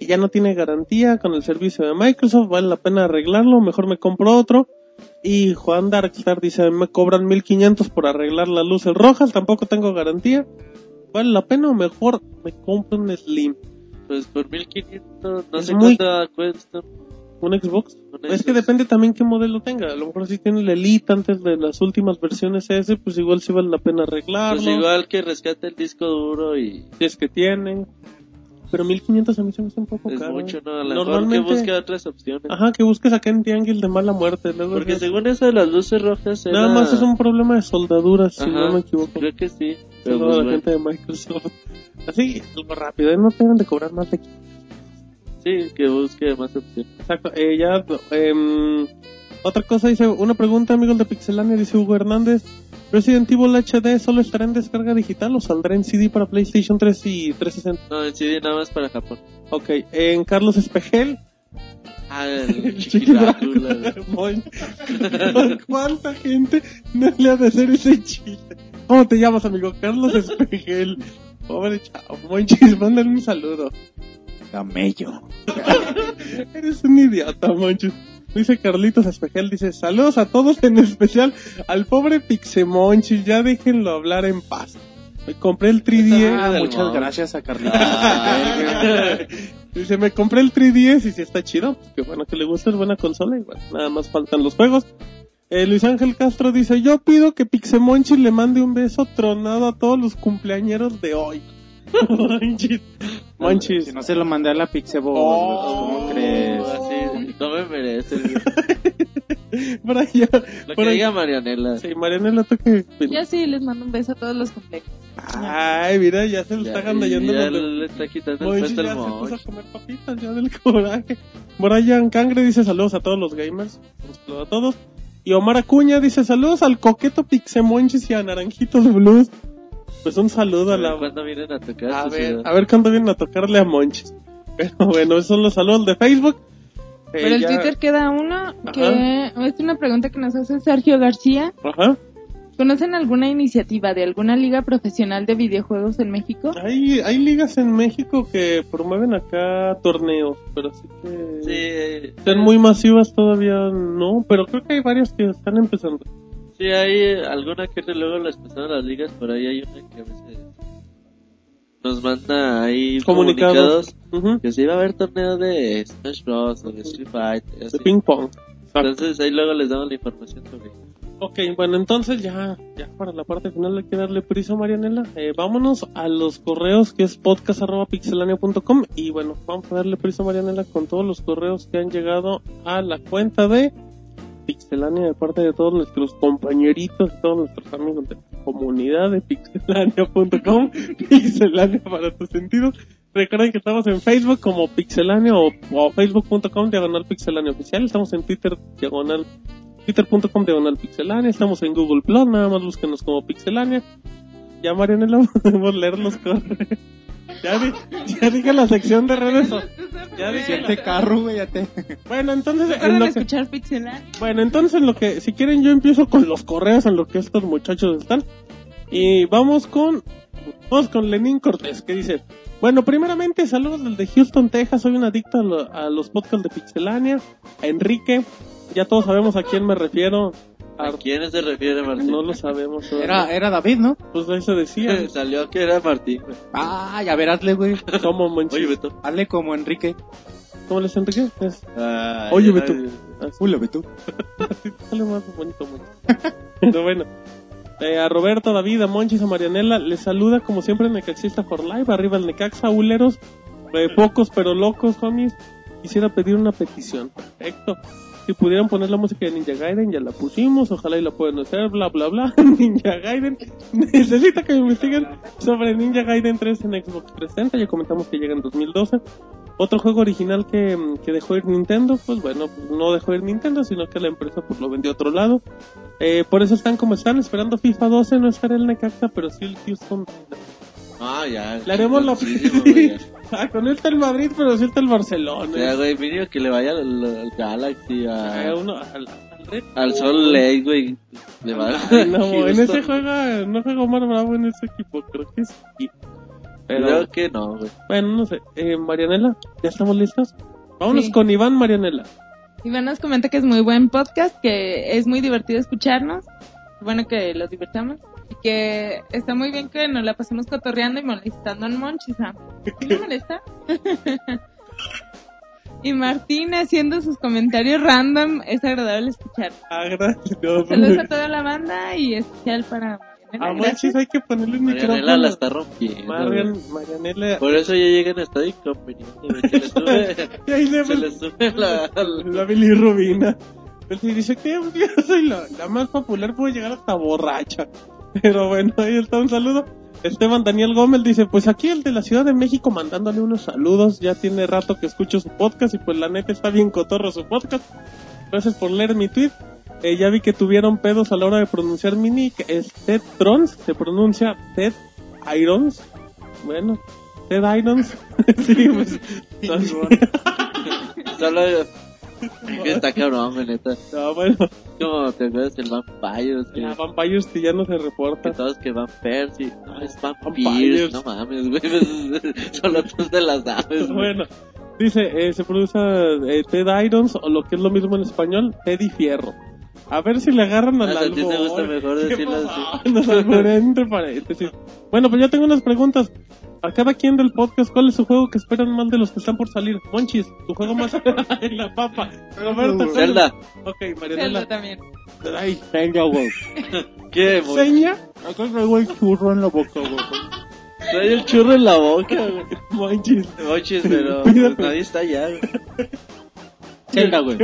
ya no tiene garantía con el servicio de Microsoft, vale la pena arreglarlo, mejor me compro otro. Y Juan Darkstar dice, me cobran 1500 por arreglar las luces rojas, tampoco tengo garantía. ¿Vale la pena o mejor me compro un Slim? Pues por 1500, no sé muy... cuánto cuesta. ¿Un Xbox? Pues es que depende también qué modelo tenga. A lo mejor si tiene el Elite antes de las últimas versiones ese, pues igual sí vale la pena pues arreglarlo. Pues igual que rescate el disco duro y... Si es que tiene. Pero 1500 a mí se me hace un poco es caro. mucho, ¿no? A lo mejor que Normalmente- busque otras opciones. Ajá, que busques acá en de mala muerte. Luego Porque según eso de las luces rojas era... Nada más es un problema de soldaduras, si no me equivoco. Creo que sí. Pero pues, la bueno. gente de Microsoft. (laughs) Así, algo rápido, ¿eh? no deben de cobrar más de aquí. Sí, que busque más opciones. Exacto, eh, ya, em, otra cosa dice, una pregunta, amigos de Pixelania, dice Hugo Hernández. Resident Evil HD solo estará en descarga digital o saldrá en CD para PlayStation 3 y 360? No, decidí nada más para Japón. Ok, en Carlos Espejel. Ah, el (laughs) (laughs) ¿Cuánta gente no le ha de hacer ese chiste? ¿Cómo te llamas, amigo? Carlos Espejel. (laughs) Pobre chavo, Monchis, mándale un saludo. Camello. Eres un idiota, Monchis. Dice Carlitos Espejel, dice, saludos a todos, en especial al pobre Pixemonchis, ya déjenlo hablar en paz. Me compré el 3DS. Ah, muchas gracias a Carlitos. (laughs) Dice, me compré el 3DS y si está chido. Pues que bueno que le gusta, es buena consola. Y bueno, nada más faltan los juegos. Eh, Luis Ángel Castro dice, yo pido que Pixemonchis le mande un beso tronado a todos los cumpleañeros de hoy. Monchis. Monchis. Si no se lo mandé a la Pixebo, Oh. ¿cómo crees? Así, no me merece. güey. (laughs) Brian. Lo Por que ahí- diga Marianela. Sí, Marianela, ¿tú qué? Yo sí les mando un beso a todos los cumpleaños. Ay, mira, ya se le Ya, está agandallando ya de- le está quitando el Monchis puesto ya al se puso a comer papitas ya del coraje. Brian Cangre dice saludos a todos los gamers. Un saludo a todos. Y Omar Acuña dice saludos al coqueto Pixemonchis y a Naranjitos Blues. Pues un saludo a la... ¿Cuándo vienen a tocar A ver, ciudad? a ver cuándo vienen a tocarle a Monchis. (laughs) Pero bueno, esos son los saludos de Facebook. Eh, Pero el ya- Twitter queda uno que es una pregunta que nos hace Sergio García. Ajá. ¿Conocen alguna iniciativa de alguna liga profesional de videojuegos en México? Hay, hay ligas en México que promueven acá torneos, pero así que... Sí, eh, Están muy masivas todavía, no, pero creo que hay varias que están empezando. Sí, hay alguna que luego las pasaron las ligas, por ahí hay una que a veces nos manda ahí Comunicados. que se iba a haber torneo de Smash Bros. o de Street Fighter. De ping pong. Exacto. Entonces ahí luego les damos la información sobre Ok, bueno, entonces ya, ya para la parte final hay que darle prisa, Marianela. Eh, vámonos a los correos que es podcast.pixelania.com y bueno, vamos a darle prisa, Marianela, con todos los correos que han llegado a la cuenta de Pixelania de parte de todos nuestros compañeritos, todos nuestros amigos de la comunidad de pixelania.com, (laughs) Pixelania para tus sentidos. Recuerden que estamos en Facebook como Pixelania o, o facebook.com diagonal Pixelania oficial. Estamos en Twitter diagonal twitter.com diagonal pixelania, estamos en Google Plus, nada más búsquenos como pixelania. Ya Marianela (laughs) podemos leer los correos. Ya, di- ya dije la sección de redes. Ya dije Siente carro, güey, ya te... Bueno, entonces en Recuerden lo que, escuchar Pixelar. bueno, entonces en lo que si quieren yo empiezo con los correos en lo que estos muchachos están. Y vamos con, vamos con Lenín Cortés, que dice, bueno, primeramente saludos desde Houston, Texas, soy un adicto a, lo- a los podcasts de Pixelania, a Enrique, ya todos sabemos a quién me refiero, ¿A quién se refiere (laughs) Martín? no lo sabemos. Era, era David, ¿no? Pues ahí se decía, (laughs) Salió que era Martín, güey. Ah, ya verás, güey. ¿cómo manches? Oye, Beto. Hazle como Enrique. ¿Cómo les Enrique? Es, Ay, Oye, ay, Beto. así, Hola, Beto. (laughs) sale más bonito. Pero bueno. Eh, a Roberto, a David, a Monchis, a Marianela, les saluda como siempre Necaxista for Life, arriba el Necaxa, Uleros, eh, pocos pero locos, homies. Quisiera pedir una petición. Perfecto. Si pudieran poner la música de Ninja Gaiden, ya la pusimos, ojalá y la puedan hacer, bla bla bla. (laughs) Ninja Gaiden. Necesita que me investiguen sobre Ninja Gaiden 3 en Xbox 360, ya comentamos que llega en 2012. Otro juego original que, que dejó ir Nintendo, pues bueno, no dejó ir Nintendo, sino que la empresa pues lo vendió a otro lado. Eh, por eso están como están, esperando FIFA 12, no estará el Necaxa, pero sí el Houston. Ah, ya. Le haremos la... (laughs) Ah, con él está el Madrid, pero sí está el Barcelona. Ya, güey, mínimo que le vaya al, al Galaxy, a, uno, al, al Red al. Sol Lake, güey. Le va Ay, no, (laughs) en ese juega, no juega Omar Bravo en ese equipo, creo que sí. Pero, Creo que no, güey. bueno, no sé. Eh, Marianela, ¿ya estamos listos? Vámonos Sí. con Iván Marianela. Iván nos comenta que es muy buen podcast, que es muy divertido escucharnos. Bueno, que lo divertamos. Que está muy bien que nos la pasemos cotorreando y molestando al Monchis. ¿ah? ¿Sí le molesta? (laughs) y Martín haciendo sus comentarios random. Es agradable escuchar. Ah, gracias. No, Saludos a toda la banda y especial para Marianela. A Gracias. Monchis hay que ponerle un Marianela micrófono. la está rompiendo. Marian. Marianela. Por eso ya llegan hasta inconveniente, güey. Se le sube, (laughs) Y ahí le (laughs) se le sube la, la bilirrubina. Él sí dice que yo soy la, la más popular, puedo llegar hasta borracha. Pero bueno, ahí está un saludo. Esteban Daniel Gómez dice, pues aquí el de la Ciudad de México mandándole unos saludos. Ya tiene rato que escucho su podcast y pues la neta está bien cotorro su podcast. Gracias por leer mi tweet. Eh, ya vi que tuvieron pedos a la hora de pronunciar mi nick. Es Ted Trons, se pronuncia Ted Irons. Bueno, Ted Irons. (laughs) sí, pues. Está cabrón, neta. no, bueno, Como te acuerdas del Vampires, que, la Vampires que ya no se que reporta. todos que van Percy, no es Vampires. Vampires, no mames, güey, solo tú te las sabes, güey. Bueno, dice, eh, se produce eh, Ted Irons, o lo que es lo mismo en español, Teddy Fierro. A ver si le agarran al Ah, a ti te gusta mejor ¿Qué decirlo pasó? así. Nos alburé entre paréntesis. Bueno, pues ya tengo unas preguntas. A cada quien del podcast, ¿cuál es su juego que esperan más de los que están por salir? Monchis, tu juego más (laughs) en la papa. Roberto. Zelda, Ok, Zelda Marianela. también. Ay, Venga, güey. (laughs) ¿qué, güey? seña. Acá traigo el churro en la boca, güey. Trae el churro en la boca, güey. Monchis. Oches, pero pues, nadie está allá, güey. Zelda, güey.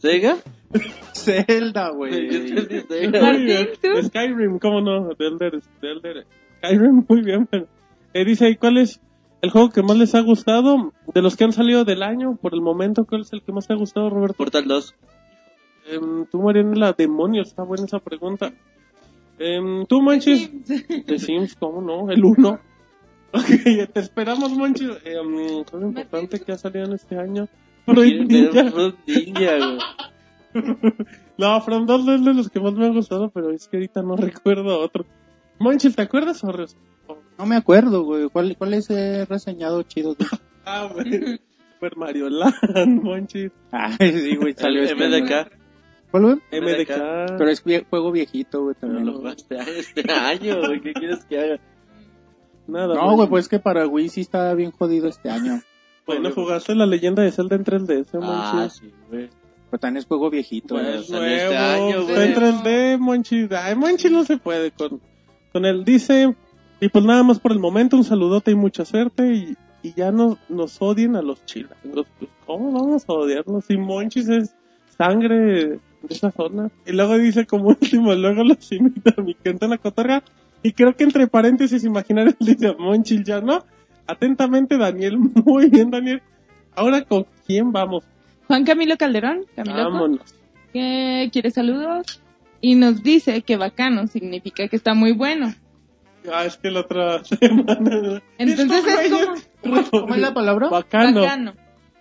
¿Sega? (laughs) Zelda, güey. Martín. ¿tú? Skyrim, ¿cómo no? De Elder, de Elder. Skyrim, (laughs) muy bien. Pero, eh, dice ahí, ¿cuál es el juego que más les ha gustado? De los que han salido del año, por el momento, ¿cuál es el que más te ha gustado, Roberto? Portal 2. Em, tú, Marianela, demonios, está buena esa pregunta. Em, tú, Manches, de (laughs) Sims, ¿cómo no? El 1. Ok, te esperamos, Manches. Em, juego importante que ha salido en este año. Fruit Ninja. Fruit Ninja, güey. (laughs) No, From 2 es de los que más me han gustado, pero es que ahorita no (laughs) recuerdo otro. Manches, ¿te acuerdas o res- No me acuerdo, güey. ¿Cuál, cuál es el reseñado chido? güey? (laughs) Ah, güey. Super Mario Land, Monchis. Ay, sí, güey. Salió este. MDK. ¿Cuál, güey? MDK. Pero es vie- juego viejito, güey, Pero también. lo jugaste este año, güey. ¿Qué quieres que haga? Nada. No, güey, pues que para Wii sí está bien jodido este año. Bueno, jugaste la leyenda de Zelda en 3DS, Ah, Monchis. sí, güey. Pero también es juego viejito, Pues, güey. es nuevo, este año, en 3D, Monchis. Ay, Monchis no se puede con, con él. Dice, y pues nada más por el momento, un saludote y mucha suerte. Y, y ya no, nos odien a los chilangos. Pues, ¿Cómo vamos a odiarlos? Si Monchis es sangre de esa zona. Y luego dice como (laughs) último, luego los invito a mi gente en la cotorra. Y creo que entre paréntesis imaginarios (laughs) dice Monchis ya no. Atentamente, Daniel. (laughs) Muy bien, Daniel. Ahora, ¿con quién vamos? Juan Camilo Calderón, Camilo, Vámonos. que quiere saludos y nos dice que bacano significa que está muy bueno. Ah, es que la otra (laughs) semana. Entonces es como (laughs) ¿Cómo es la palabra? Bacano. bacano.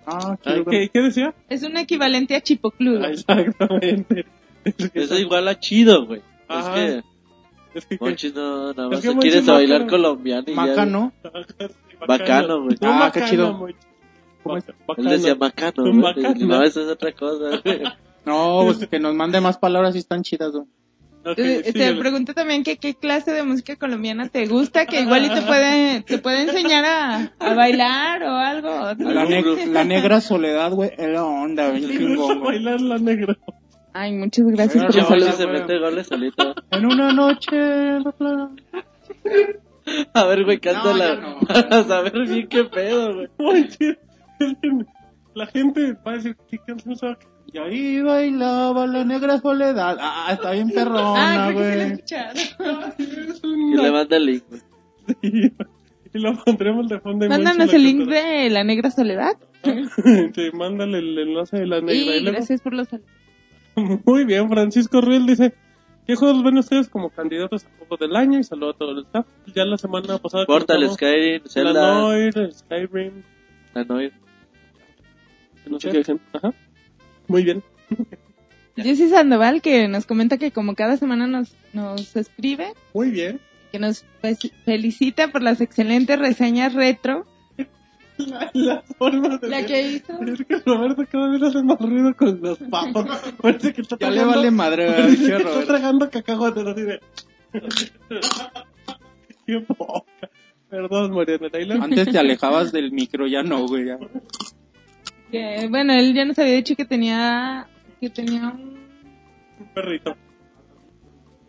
Ah, Ay, chido. ¿qué, qué decía? Es un equivalente a chipocludo. Ah, Exactamente. (laughs) Es que, Eso igual a chido, güey. Es que Es que, Monchis no, nada Es más que se Monchis quieres bailar colombiano y ya. Macano. Bacano, güey. No, Ah, qué bacano, chido. güey. ¿Cómo es? Él Bacano. decía macano, Un güey. bacano. No, eso es otra cosa. (laughs) No, pues que nos mande más palabras y están chidas, güey. Ok, Te, te pregunto también que qué clase de música colombiana te gusta, que igual y te puede, te puede enseñar a, a bailar o algo. La, ne- la negra soledad, güey, es la onda, güey. bailar la negra. Ay, muchas gracias por Ya, el Monchis saludo. se mete goles solito. En una noche la. A ver, güey, cántala. No, no. (laughs) Para saber bien qué pedo, güey. (laughs) La gente va a decir, ¿qué canción? Y ahí bailaba la negra soledad. Ah, está bien Ah, perrona, creo que sí lo he güey. escuchado. (laughs) Es Y le manda el link, güey. Sí. Y lo pondremos de fondo. Mándanos el link de La Negra Soledad. (laughs) Sí, mándale el enlace de la negra. Y Y luego- gracias por los saludos. Muy bien, Francisco Ruiz dice, ¿qué juegos ven ustedes como candidatos a juego del año? Y saludo a todo el staff. Ya la semana pasada... Portal, Skyrim, la Zelda, Noir, Skyrim, la Ajá. Muy bien. (laughs) Jessy Sandoval que nos comenta que como cada semana nos, nos escribe, Muy bien. que nos fe- felicita por las excelentes reseñas retro, (laughs) La, la forma de... la que hizo. Es que Roberto cada vez hace más ruido con los papas. (laughs) Parece que está Ya le tragando- vale madre, Parece que está Roberto. tragando cacahuates así de... Qué poca. Perdón, Mariana. Antes te alejabas del micro, ya no, güey. ya. Que, bueno, él ya nos había dicho que tenía, que tenía un... Un perrito.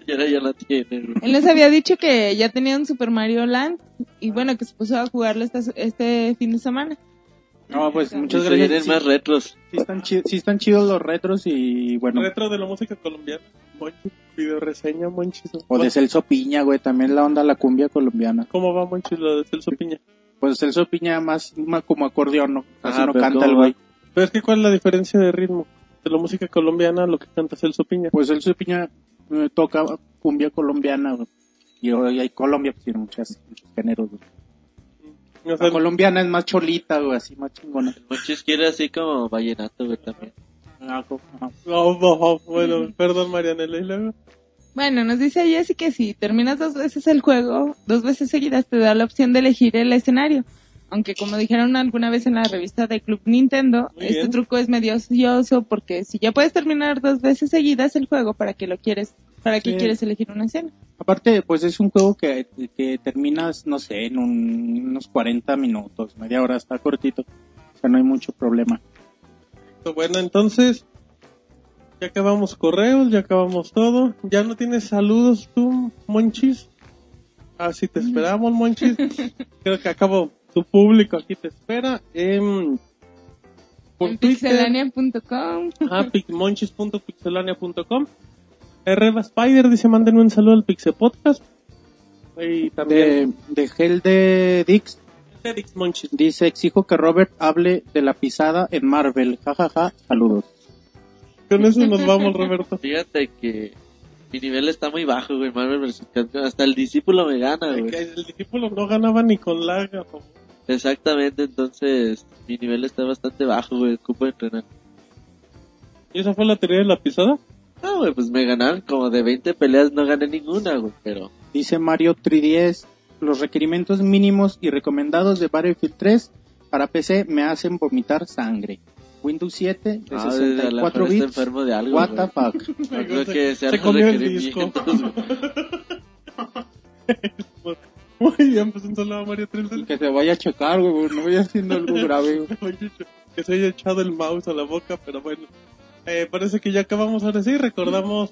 Y ahora ya la tiene, güey. Él nos había dicho que ya tenía un Super Mario Land y bueno, que se puso a jugarlo esta- este fin de semana. No, pues muchas gracias. vienen más retros. sí están chidos, sí están chidos los retros y bueno. Retro de la música colombiana. Monchis, video reseña, Monchis. O de Celso Piña, güey, también la onda la cumbia colombiana. ¿Cómo va, Monchis, lo de Celso Piña? Pues Celso Piña más, más como acordeón, ¿no? Así Ajá, no canta ¿cómo el güey. Pero es que, ¿cuál es la diferencia de ritmo? De la música colombiana a lo que canta Celso Piña. Pues Celso Piña eh, toca cumbia colombiana, güey. Y hoy hay Colombia, pues tiene muchas, muchos géneros, güey. O sea, La colombiana es más cholita, güey, así más chingona. Monchis quiere así como vallenato, güey, también. Ajá. oh, oh, oh, bueno, perdón, Marianela. ¿y luego? Bueno, nos dice Jessy que si terminas dos veces el juego, dos veces seguidas te da la opción de elegir el escenario. Aunque como dijeron alguna vez en la revista de Club Nintendo, Muy este bien. truco es medio ocioso porque si ya puedes terminar dos veces seguidas el juego, ¿para qué lo quieres? ¿Para qué Sí. quieres elegir una escena? Aparte, pues es un juego que, que terminas, no sé, en un- unos 40 minutos, media hora, está cortito. O sea, no hay mucho problema. Bueno, entonces, ya acabamos correos, ya acabamos todo. ¿Ya no tienes saludos tú, Monchis? Ah, sí, te esperamos, Monchis. (laughs) Creo que acabo, tu público aquí te espera. Por Twitter, pixelania.com. ah, monchis.pixelania.com. Reba Spider dice, mándenme un saludo al Pixel Podcast. Y también, De, de Hell de Dix, Monchis. dice, exijo que Robert hable de la pisada en Marvel. Ja, ja, ja. Saludos. Con eso nos vamos, Roberto. Fíjate que mi nivel está muy bajo, güey. Marvel vs. Capcom. Hasta el discípulo me gana, güey. El discípulo no ganaba ni con lag. ¿no? Exactamente, entonces mi nivel está bastante bajo, güey. Ocupo entrenar. ¿Y esa fue la teoría de la pisada? No, güey, pues me ganaron como de 20 peleas, no gané ninguna, güey. Pero Dice Mario 310, los requerimientos mínimos y recomendados de Battlefield 3 para PC me hacen vomitar sangre. Windows 7 de Ah, a lo 64 mejor está bits. enfermo de algo, What the fuck. (laughs) no creo que sea Se comió el disco. Muy bien, pues un saludo a Mario 3 Que se vaya a checar, güey, no voy haciendo algo grave. güey. (laughs) que se haya echado el mouse a la boca, pero bueno. Eh, parece que ya acabamos ahora sí. Recordamos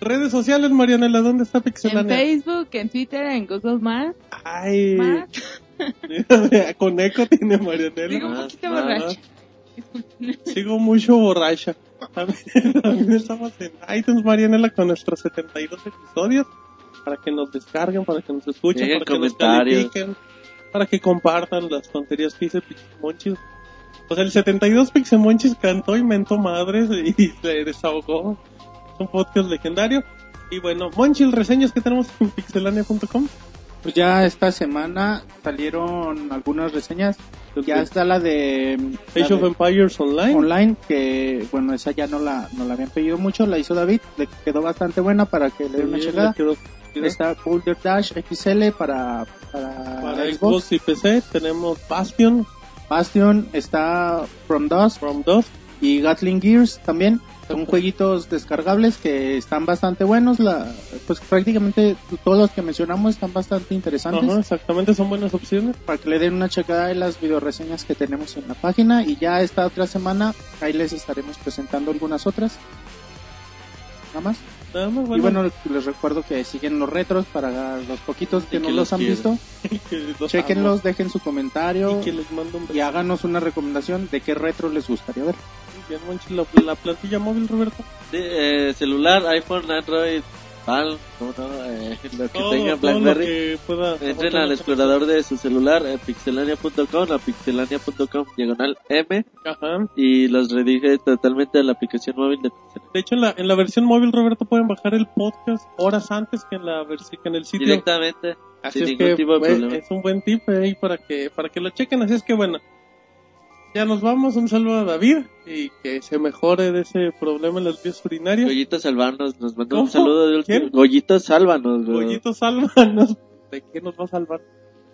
redes sociales, Marianela. ¿Dónde está En Pixelania? Facebook, en Twitter, en Google Maps. Ay, Maps. (laughs) con eco tiene Marianela. Digo un Más, poquito más. (laughs) Sigo mucho borracha. También, (laughs) estamos en iTunes, Marianela, con nuestros 72 episodios. Para que nos descarguen, para que nos escuchen, para que nos califiquen, para que compartan las tonterías que dice Pixemonchis. Pues el 72 Pixemonchis cantó y mentó madres y (laughs) se desahogó. Es un podcast legendario. Y bueno, Monchis, reseñas que tenemos en pixelania.com. Pues ya esta semana salieron algunas reseñas. Ya está la de, la Age of de Empires Online. online, que bueno, esa ya no la, no la habían pedido mucho, la hizo David, le quedó bastante buena para que le dé una checada. Está Boulder Dash XL para, para, Para Xbox. Xbox y PC tenemos Bastion Bastion está From Dust from 2. y Gatling Gears también. Son jueguitos descargables que están bastante buenos. La, pues prácticamente todos los que mencionamos están bastante interesantes. Ajá, exactamente, son buenas opciones. Para que le den una checada de las videoreseñas que tenemos en la página. Y ya esta otra semana ahí les estaremos presentando algunas otras. Nada más. Nada más, Y bueno, les recuerdo que siguen los retros para los poquitos que no los los han visto. (laughs) los Chequenlos, dejen su comentario y que les mando un y beso. háganos una recomendación de qué retro les gustaría ver. Monchi, la, la plantilla móvil, Roberto. Sí, eh, celular, iPhone, Android, Palm, ¿cómo no? Eh, lo que Todo, tenga BlackBerry. Entren al explorador de su celular, eh, pixelania.com, a pixelania.com, diagonal M, Ajá. y los redirige totalmente a la aplicación móvil de Pixelania. De hecho, en la, en la versión móvil, Roberto, pueden bajar el podcast horas antes que en la que en el sitio. Directamente, Así sin es ningún que tipo de pues, problema. es un buen tip ahí para que para que lo chequen. Así es que bueno, ya nos vamos. Un saludo a David y que se mejore de ese problema en las vías urinarias. Goyito Salvanos nos mandó ¿Cómo? un saludo de último. Goyito Sálvanos, güey. Goyito, sálvanos. (laughs) ¿De qué nos va a salvar?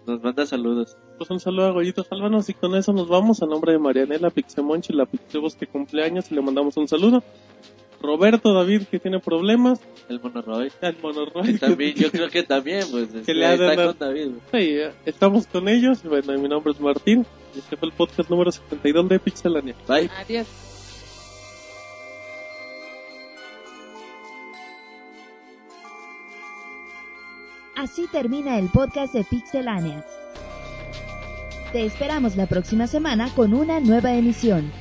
Nos manda saludos. Pues un saludo a Goyito, sálvanos y con eso nos vamos a nombre de Marianela Pixemonchi, la Pixebos que cumpleaños y le mandamos un saludo. Roberto David que tiene problemas, El Monoroy. el monorroy. Que también, yo creo que también, pues, (laughs) este, le está con David. Sí, estamos con ellos. Bueno, mi nombre es Martín y este fue el podcast número 72 de Pixelania. Bye. Adiós. Así termina el podcast de Pixelania. Te esperamos la próxima semana con una nueva emisión.